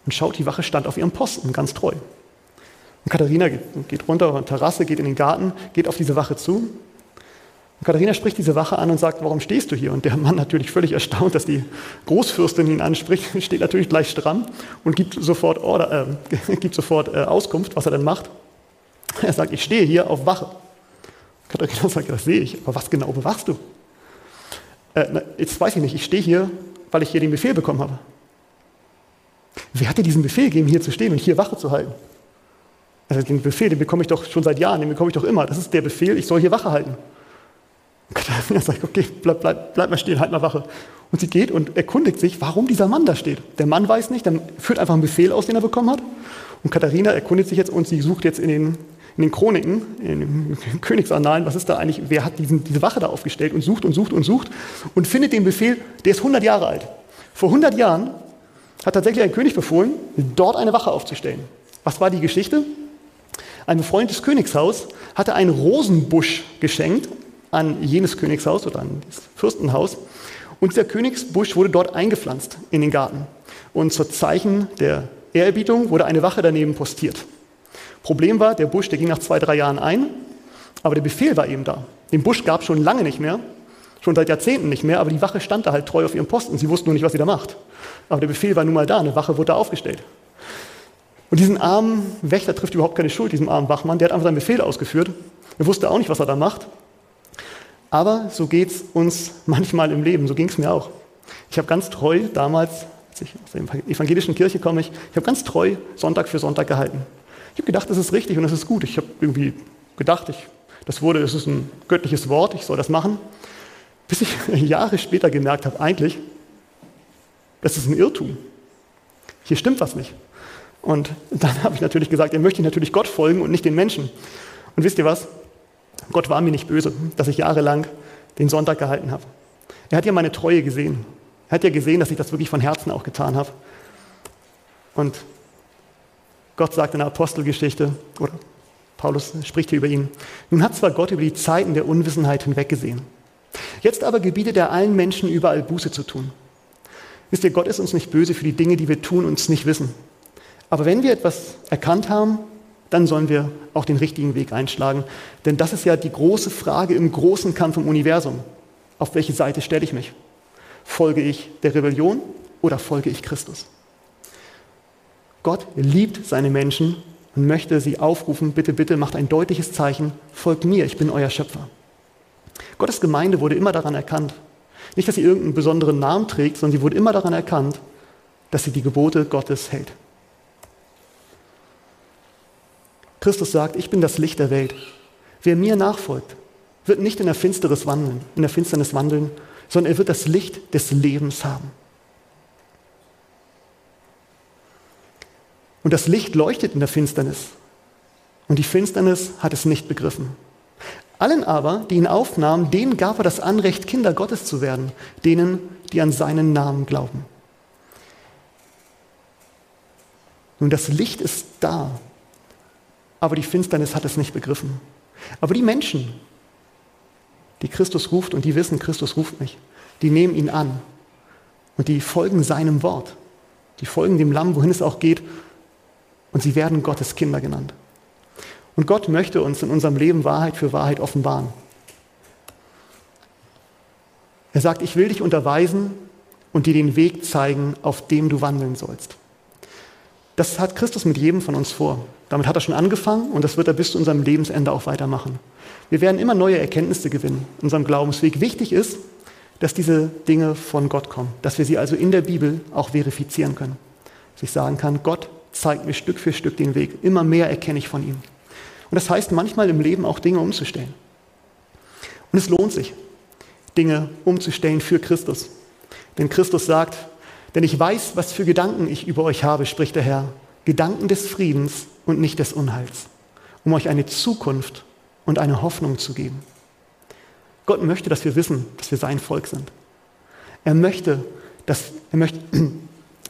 Und schaut, die Wache stand auf ihrem Posten, ganz treu. Und Katharina geht, runter auf eine Terrasse, geht in den Garten, geht auf diese Wache zu. Und Katharina spricht diese Wache an und sagt, warum stehst du hier? Und der Mann natürlich völlig erstaunt, dass die Großfürstin ihn anspricht, steht natürlich gleich stramm und gibt sofort, Order, äh, gibt sofort äh, Auskunft, was er denn macht. Er sagt, ich stehe hier auf Wache. Katharina sagt, das sehe ich, aber was genau bewachst du? Äh, na, jetzt weiß ich nicht, ich stehe hier, weil ich hier den Befehl bekommen habe. Wer hat dir diesen Befehl gegeben, hier zu stehen und hier Wache zu halten? Also den Befehl, den bekomme ich doch schon seit Jahren, den bekomme ich doch immer. Das ist der Befehl, ich soll hier Wache halten. Katharina sagt, okay, bleib, bleib, bleib mal stehen, halt mal Wache. Und sie geht und erkundigt sich, warum dieser Mann da steht. Der Mann weiß nicht, dann führt einfach einen Befehl aus, den er bekommen hat. Und Katharina erkundigt sich jetzt und sie sucht jetzt in den, in den Chroniken, in den Königsannalen, was ist da eigentlich, wer hat diesen, diese Wache da aufgestellt und sucht und sucht und sucht und findet den Befehl, der ist 100 Jahre alt. Vor 100 Jahren hat tatsächlich ein König befohlen, dort eine Wache aufzustellen. Was war die Geschichte? Ein befreundetes Königshaus hatte einen Rosenbusch geschenkt an jenes Königshaus oder an das Fürstenhaus. Und dieser Königsbusch wurde dort eingepflanzt in den Garten. und zur Zeichen der Ehrerbietung wurde eine Wache daneben postiert. Problem war, der Busch, der ging nach zwei, drei Jahren ein, aber der Befehl war eben da. Den Busch gab es schon lange nicht mehr, schon seit Jahrzehnten nicht mehr, aber die Wache stand da halt treu auf ihrem Posten. Sie wussten nur nicht, was sie da macht. Aber der Befehl war nun mal da, eine Wache wurde da aufgestellt. Und diesen armen Wächter trifft überhaupt keine Schuld, diesem armen Wachmann, der hat einfach seinen Befehl ausgeführt. Er wusste auch nicht, was er da macht. Aber so geht es uns manchmal im Leben, so ging es mir auch. Ich habe ganz treu damals, als ich aus der evangelischen Kirche komme, ich, ich habe ganz treu Sonntag für Sonntag gehalten. Ich habe gedacht, das ist richtig und das ist gut. Ich habe irgendwie gedacht, ich, das wurde, das ist ein göttliches Wort, ich soll das machen. Bis ich Jahre später gemerkt habe, eigentlich, das ist ein Irrtum. Hier stimmt was nicht. Und dann habe ich natürlich gesagt, er möchte natürlich Gott folgen und nicht den Menschen. Und wisst ihr was? Gott war mir nicht böse, dass ich jahrelang den Sonntag gehalten habe. Er hat ja meine Treue gesehen. Er hat ja gesehen, dass ich das wirklich von Herzen auch getan habe. Und Gott sagt in der Apostelgeschichte, oder Paulus spricht hier über ihn, nun hat zwar Gott über die Zeiten der Unwissenheit hinweggesehen. Jetzt aber gebietet er allen Menschen überall Buße zu tun. Wisst ihr, Gott ist uns nicht böse für die Dinge, die wir tun und es nicht wissen. Aber wenn wir etwas erkannt haben, dann sollen wir auch den richtigen Weg einschlagen. Denn das ist ja die große Frage im großen Kampf im Universum. Auf welche Seite stelle ich mich? Folge ich der Rebellion oder folge ich Christus? Gott liebt seine Menschen und möchte sie aufrufen, bitte, bitte macht ein deutliches Zeichen, folgt mir, ich bin euer Schöpfer. Gottes Gemeinde wurde immer daran erkannt, nicht, dass sie irgendeinen besonderen Namen trägt, sondern sie wurde immer daran erkannt, dass sie die Gebote Gottes hält. Christus sagt, ich bin das Licht der Welt. Wer mir nachfolgt, wird nicht in der Finsternis wandeln, in der Finsternis wandeln, sondern er wird das Licht des Lebens haben. Und das Licht leuchtet in der Finsternis. Und die Finsternis hat es nicht begriffen. Allen aber, die ihn aufnahmen, denen gab er das Anrecht, Kinder Gottes zu werden, denen, die an seinen Namen glauben. Nun, das Licht ist da, aber die Finsternis hat es nicht begriffen. Aber die Menschen, die Christus ruft und die wissen, Christus ruft mich, die nehmen ihn an und die folgen seinem Wort. Die folgen dem Lamm, wohin es auch geht, und sie werden Gottes Kinder genannt. Und Gott möchte uns in unserem Leben Wahrheit für Wahrheit offenbaren. Er sagt, ich will dich unterweisen und dir den Weg zeigen, auf dem du wandeln sollst. Das hat Christus mit jedem von uns vor. Damit hat er schon angefangen und das wird er bis zu unserem Lebensende auch weitermachen. Wir werden immer neue Erkenntnisse gewinnen in unserem Glaubensweg. Wichtig ist, dass diese Dinge von Gott kommen, dass wir sie also in der Bibel auch verifizieren können. Dass ich sagen kann, Gott zeigt mir Stück für Stück den Weg. Immer mehr erkenne ich von ihm. Und das heißt manchmal im Leben auch Dinge umzustellen. Und es lohnt sich, Dinge umzustellen für Christus. Denn Christus sagt, denn ich weiß, was für Gedanken ich über euch habe, spricht der Herr. Gedanken des Friedens und nicht des Unheils, um euch eine Zukunft und eine Hoffnung zu geben. Gott möchte, dass wir wissen, dass wir sein Volk sind. Er möchte, dass, er möchte,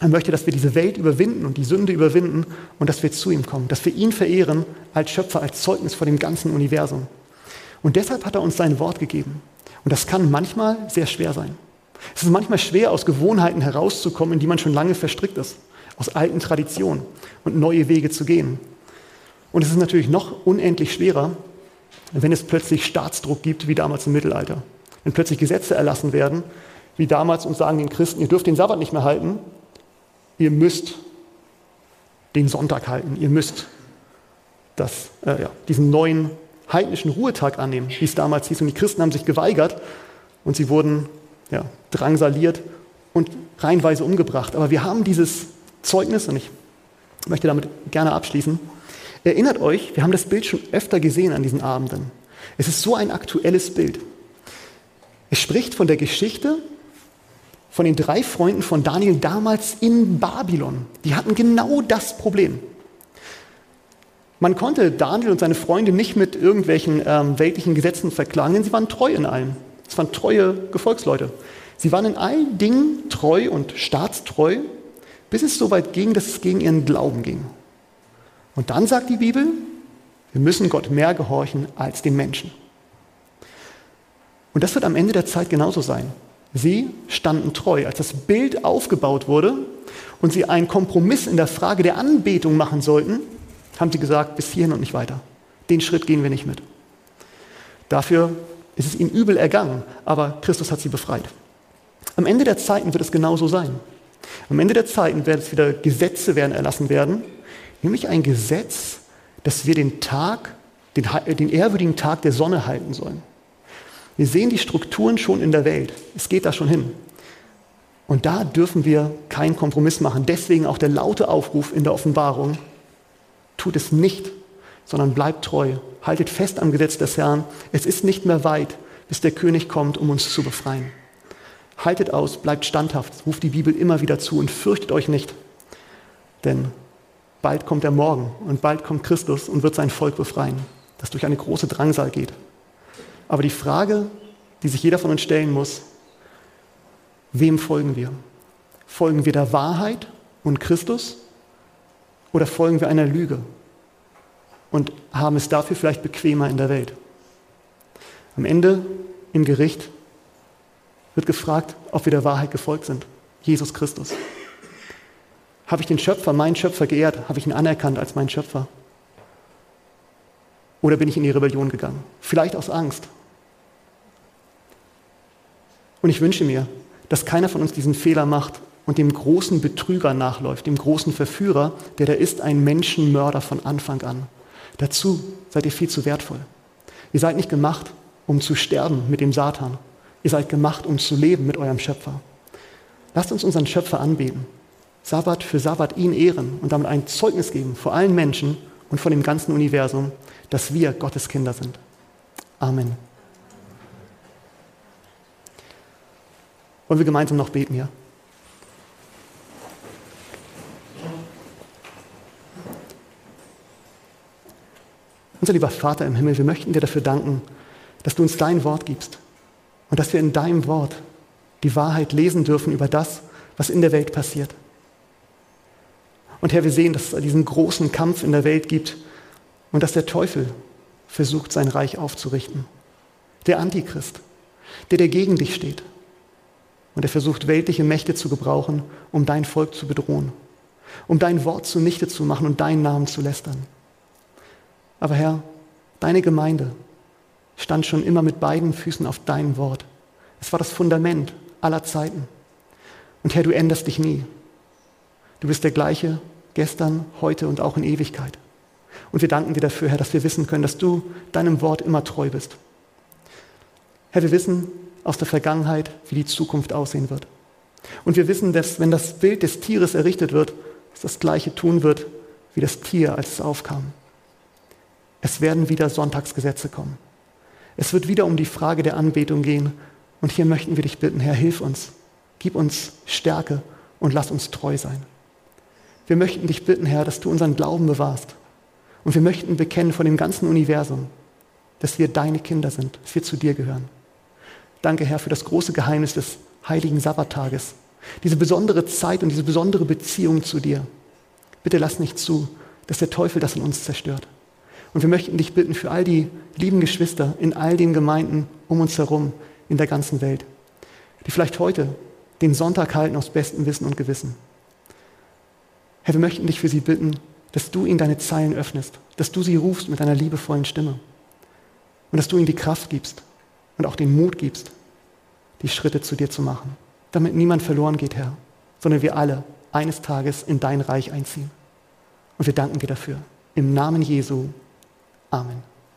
er möchte, dass wir diese Welt überwinden und die Sünde überwinden und dass wir zu ihm kommen, dass wir ihn verehren als Schöpfer, als Zeugnis vor dem ganzen Universum. Und deshalb hat er uns sein Wort gegeben. Und das kann manchmal sehr schwer sein. Es ist manchmal schwer, aus Gewohnheiten herauszukommen, in die man schon lange verstrickt ist, aus alten Traditionen und neue Wege zu gehen. Und es ist natürlich noch unendlich schwerer, wenn es plötzlich Staatsdruck gibt, wie damals im Mittelalter. Wenn plötzlich Gesetze erlassen werden, wie damals und sagen den Christen, ihr dürft den Sabbat nicht mehr halten, ihr müsst den Sonntag halten, ihr müsst das, äh, ja, diesen neuen heidnischen Ruhetag annehmen, wie es damals hieß. Und die Christen haben sich geweigert und sie wurden ja, drangsaliert und reinweise umgebracht. Aber wir haben dieses Zeugnis, und ich möchte damit gerne abschließen. Erinnert euch, wir haben das Bild schon öfter gesehen an diesen Abenden. Es ist so ein aktuelles Bild. Es spricht von der Geschichte von den drei Freunden von Daniel damals in Babylon. Die hatten genau das Problem. Man konnte Daniel und seine Freunde nicht mit irgendwelchen ähm, weltlichen Gesetzen verklagen, denn sie waren treu in allem. Es waren treue Gefolgsleute. Sie waren in allen Dingen treu und staatstreu, bis es so weit ging, dass es gegen ihren Glauben ging. Und dann sagt die Bibel, wir müssen Gott mehr gehorchen als den Menschen. Und das wird am Ende der Zeit genauso sein. Sie standen treu. Als das Bild aufgebaut wurde, und sie einen Kompromiss in der Frage der Anbetung machen sollten, haben sie gesagt, bis hierhin und nicht weiter. Den Schritt gehen wir nicht mit. Dafür ist es ihnen übel ergangen, aber Christus hat sie befreit. Am Ende der Zeiten wird es genauso sein. Am Ende der Zeiten werden es wieder Gesetze werden erlassen werden, nämlich ein Gesetz, dass wir den Tag, den, den ehrwürdigen Tag der Sonne halten sollen. Wir sehen die Strukturen schon in der Welt. Es geht da schon hin. Und da dürfen wir keinen Kompromiss machen. Deswegen auch der laute Aufruf in der Offenbarung, tut es nicht, sondern bleibt treu. Haltet fest am Gesetz des Herrn. Es ist nicht mehr weit, bis der König kommt, um uns zu befreien. Haltet aus, bleibt standhaft, ruft die Bibel immer wieder zu und fürchtet euch nicht. Denn bald kommt der Morgen und bald kommt Christus und wird sein Volk befreien, das durch eine große Drangsal geht. Aber die Frage, die sich jeder von uns stellen muss, wem folgen wir? Folgen wir der Wahrheit und Christus oder folgen wir einer Lüge und haben es dafür vielleicht bequemer in der Welt? Am Ende im Gericht wird gefragt, ob wir der Wahrheit gefolgt sind. Jesus Christus. Habe ich den Schöpfer, meinen Schöpfer geehrt? Habe ich ihn anerkannt als meinen Schöpfer? Oder bin ich in die Rebellion gegangen? Vielleicht aus Angst. Und ich wünsche mir, dass keiner von uns diesen Fehler macht und dem großen Betrüger nachläuft, dem großen Verführer, der da ist ein Menschenmörder von Anfang an. Dazu seid ihr viel zu wertvoll. Ihr seid nicht gemacht, um zu sterben mit dem Satan. Ihr seid gemacht, um zu leben mit eurem Schöpfer. Lasst uns unseren Schöpfer anbeten. Sabbat für Sabbat ihn ehren und damit ein Zeugnis geben vor allen Menschen und vor dem ganzen Universum, dass wir Gottes Kinder sind. Amen. Wollen wir gemeinsam noch beten hier? Unser lieber Vater im Himmel, wir möchten dir dafür danken, dass du uns dein Wort gibst und dass wir in deinem Wort die Wahrheit lesen dürfen über das, was in der Welt passiert. Und Herr, wir sehen, dass es diesen großen Kampf in der Welt gibt und dass der Teufel versucht, sein Reich aufzurichten. Der Antichrist, der, der gegen dich steht. Und er versucht, weltliche Mächte zu gebrauchen, um dein Volk zu bedrohen, um dein Wort zunichte zu machen und deinen Namen zu lästern. Aber Herr, deine Gemeinde, stand schon immer mit beiden Füßen auf deinem Wort. Es war das Fundament aller Zeiten. Und Herr, du änderst dich nie. Du bist der gleiche gestern, heute und auch in Ewigkeit. Und wir danken dir dafür, Herr, dass wir wissen können, dass du deinem Wort immer treu bist. Herr, wir wissen aus der Vergangenheit, wie die Zukunft aussehen wird. Und wir wissen, dass wenn das Bild des Tieres errichtet wird, es das gleiche tun wird wie das Tier, als es aufkam. Es werden wieder Sonntagsgesetze kommen. Es wird wieder um die Frage der Anbetung gehen. Und hier möchten wir dich bitten, Herr, hilf uns. Gib uns Stärke und lass uns treu sein. Wir möchten dich bitten, Herr, dass du unseren Glauben bewahrst. Und wir möchten bekennen von dem ganzen Universum, dass wir deine Kinder sind, dass wir zu dir gehören. Danke, Herr, für das große Geheimnis des heiligen Sabbattages. Diese besondere Zeit und diese besondere Beziehung zu dir. Bitte lass nicht zu, dass der Teufel das in uns zerstört. Und wir möchten dich bitten für all die lieben Geschwister in all den Gemeinden um uns herum in der ganzen Welt, die vielleicht heute den Sonntag halten aus bestem Wissen und Gewissen. Herr, wir möchten dich für sie bitten, dass du ihnen deine Zeilen öffnest, dass du sie rufst mit deiner liebevollen Stimme und dass du ihnen die Kraft gibst und auch den Mut gibst, die Schritte zu dir zu machen, damit niemand verloren geht, Herr, sondern wir alle eines Tages in dein Reich einziehen. Und wir danken dir dafür. Im Namen Jesu. Amen.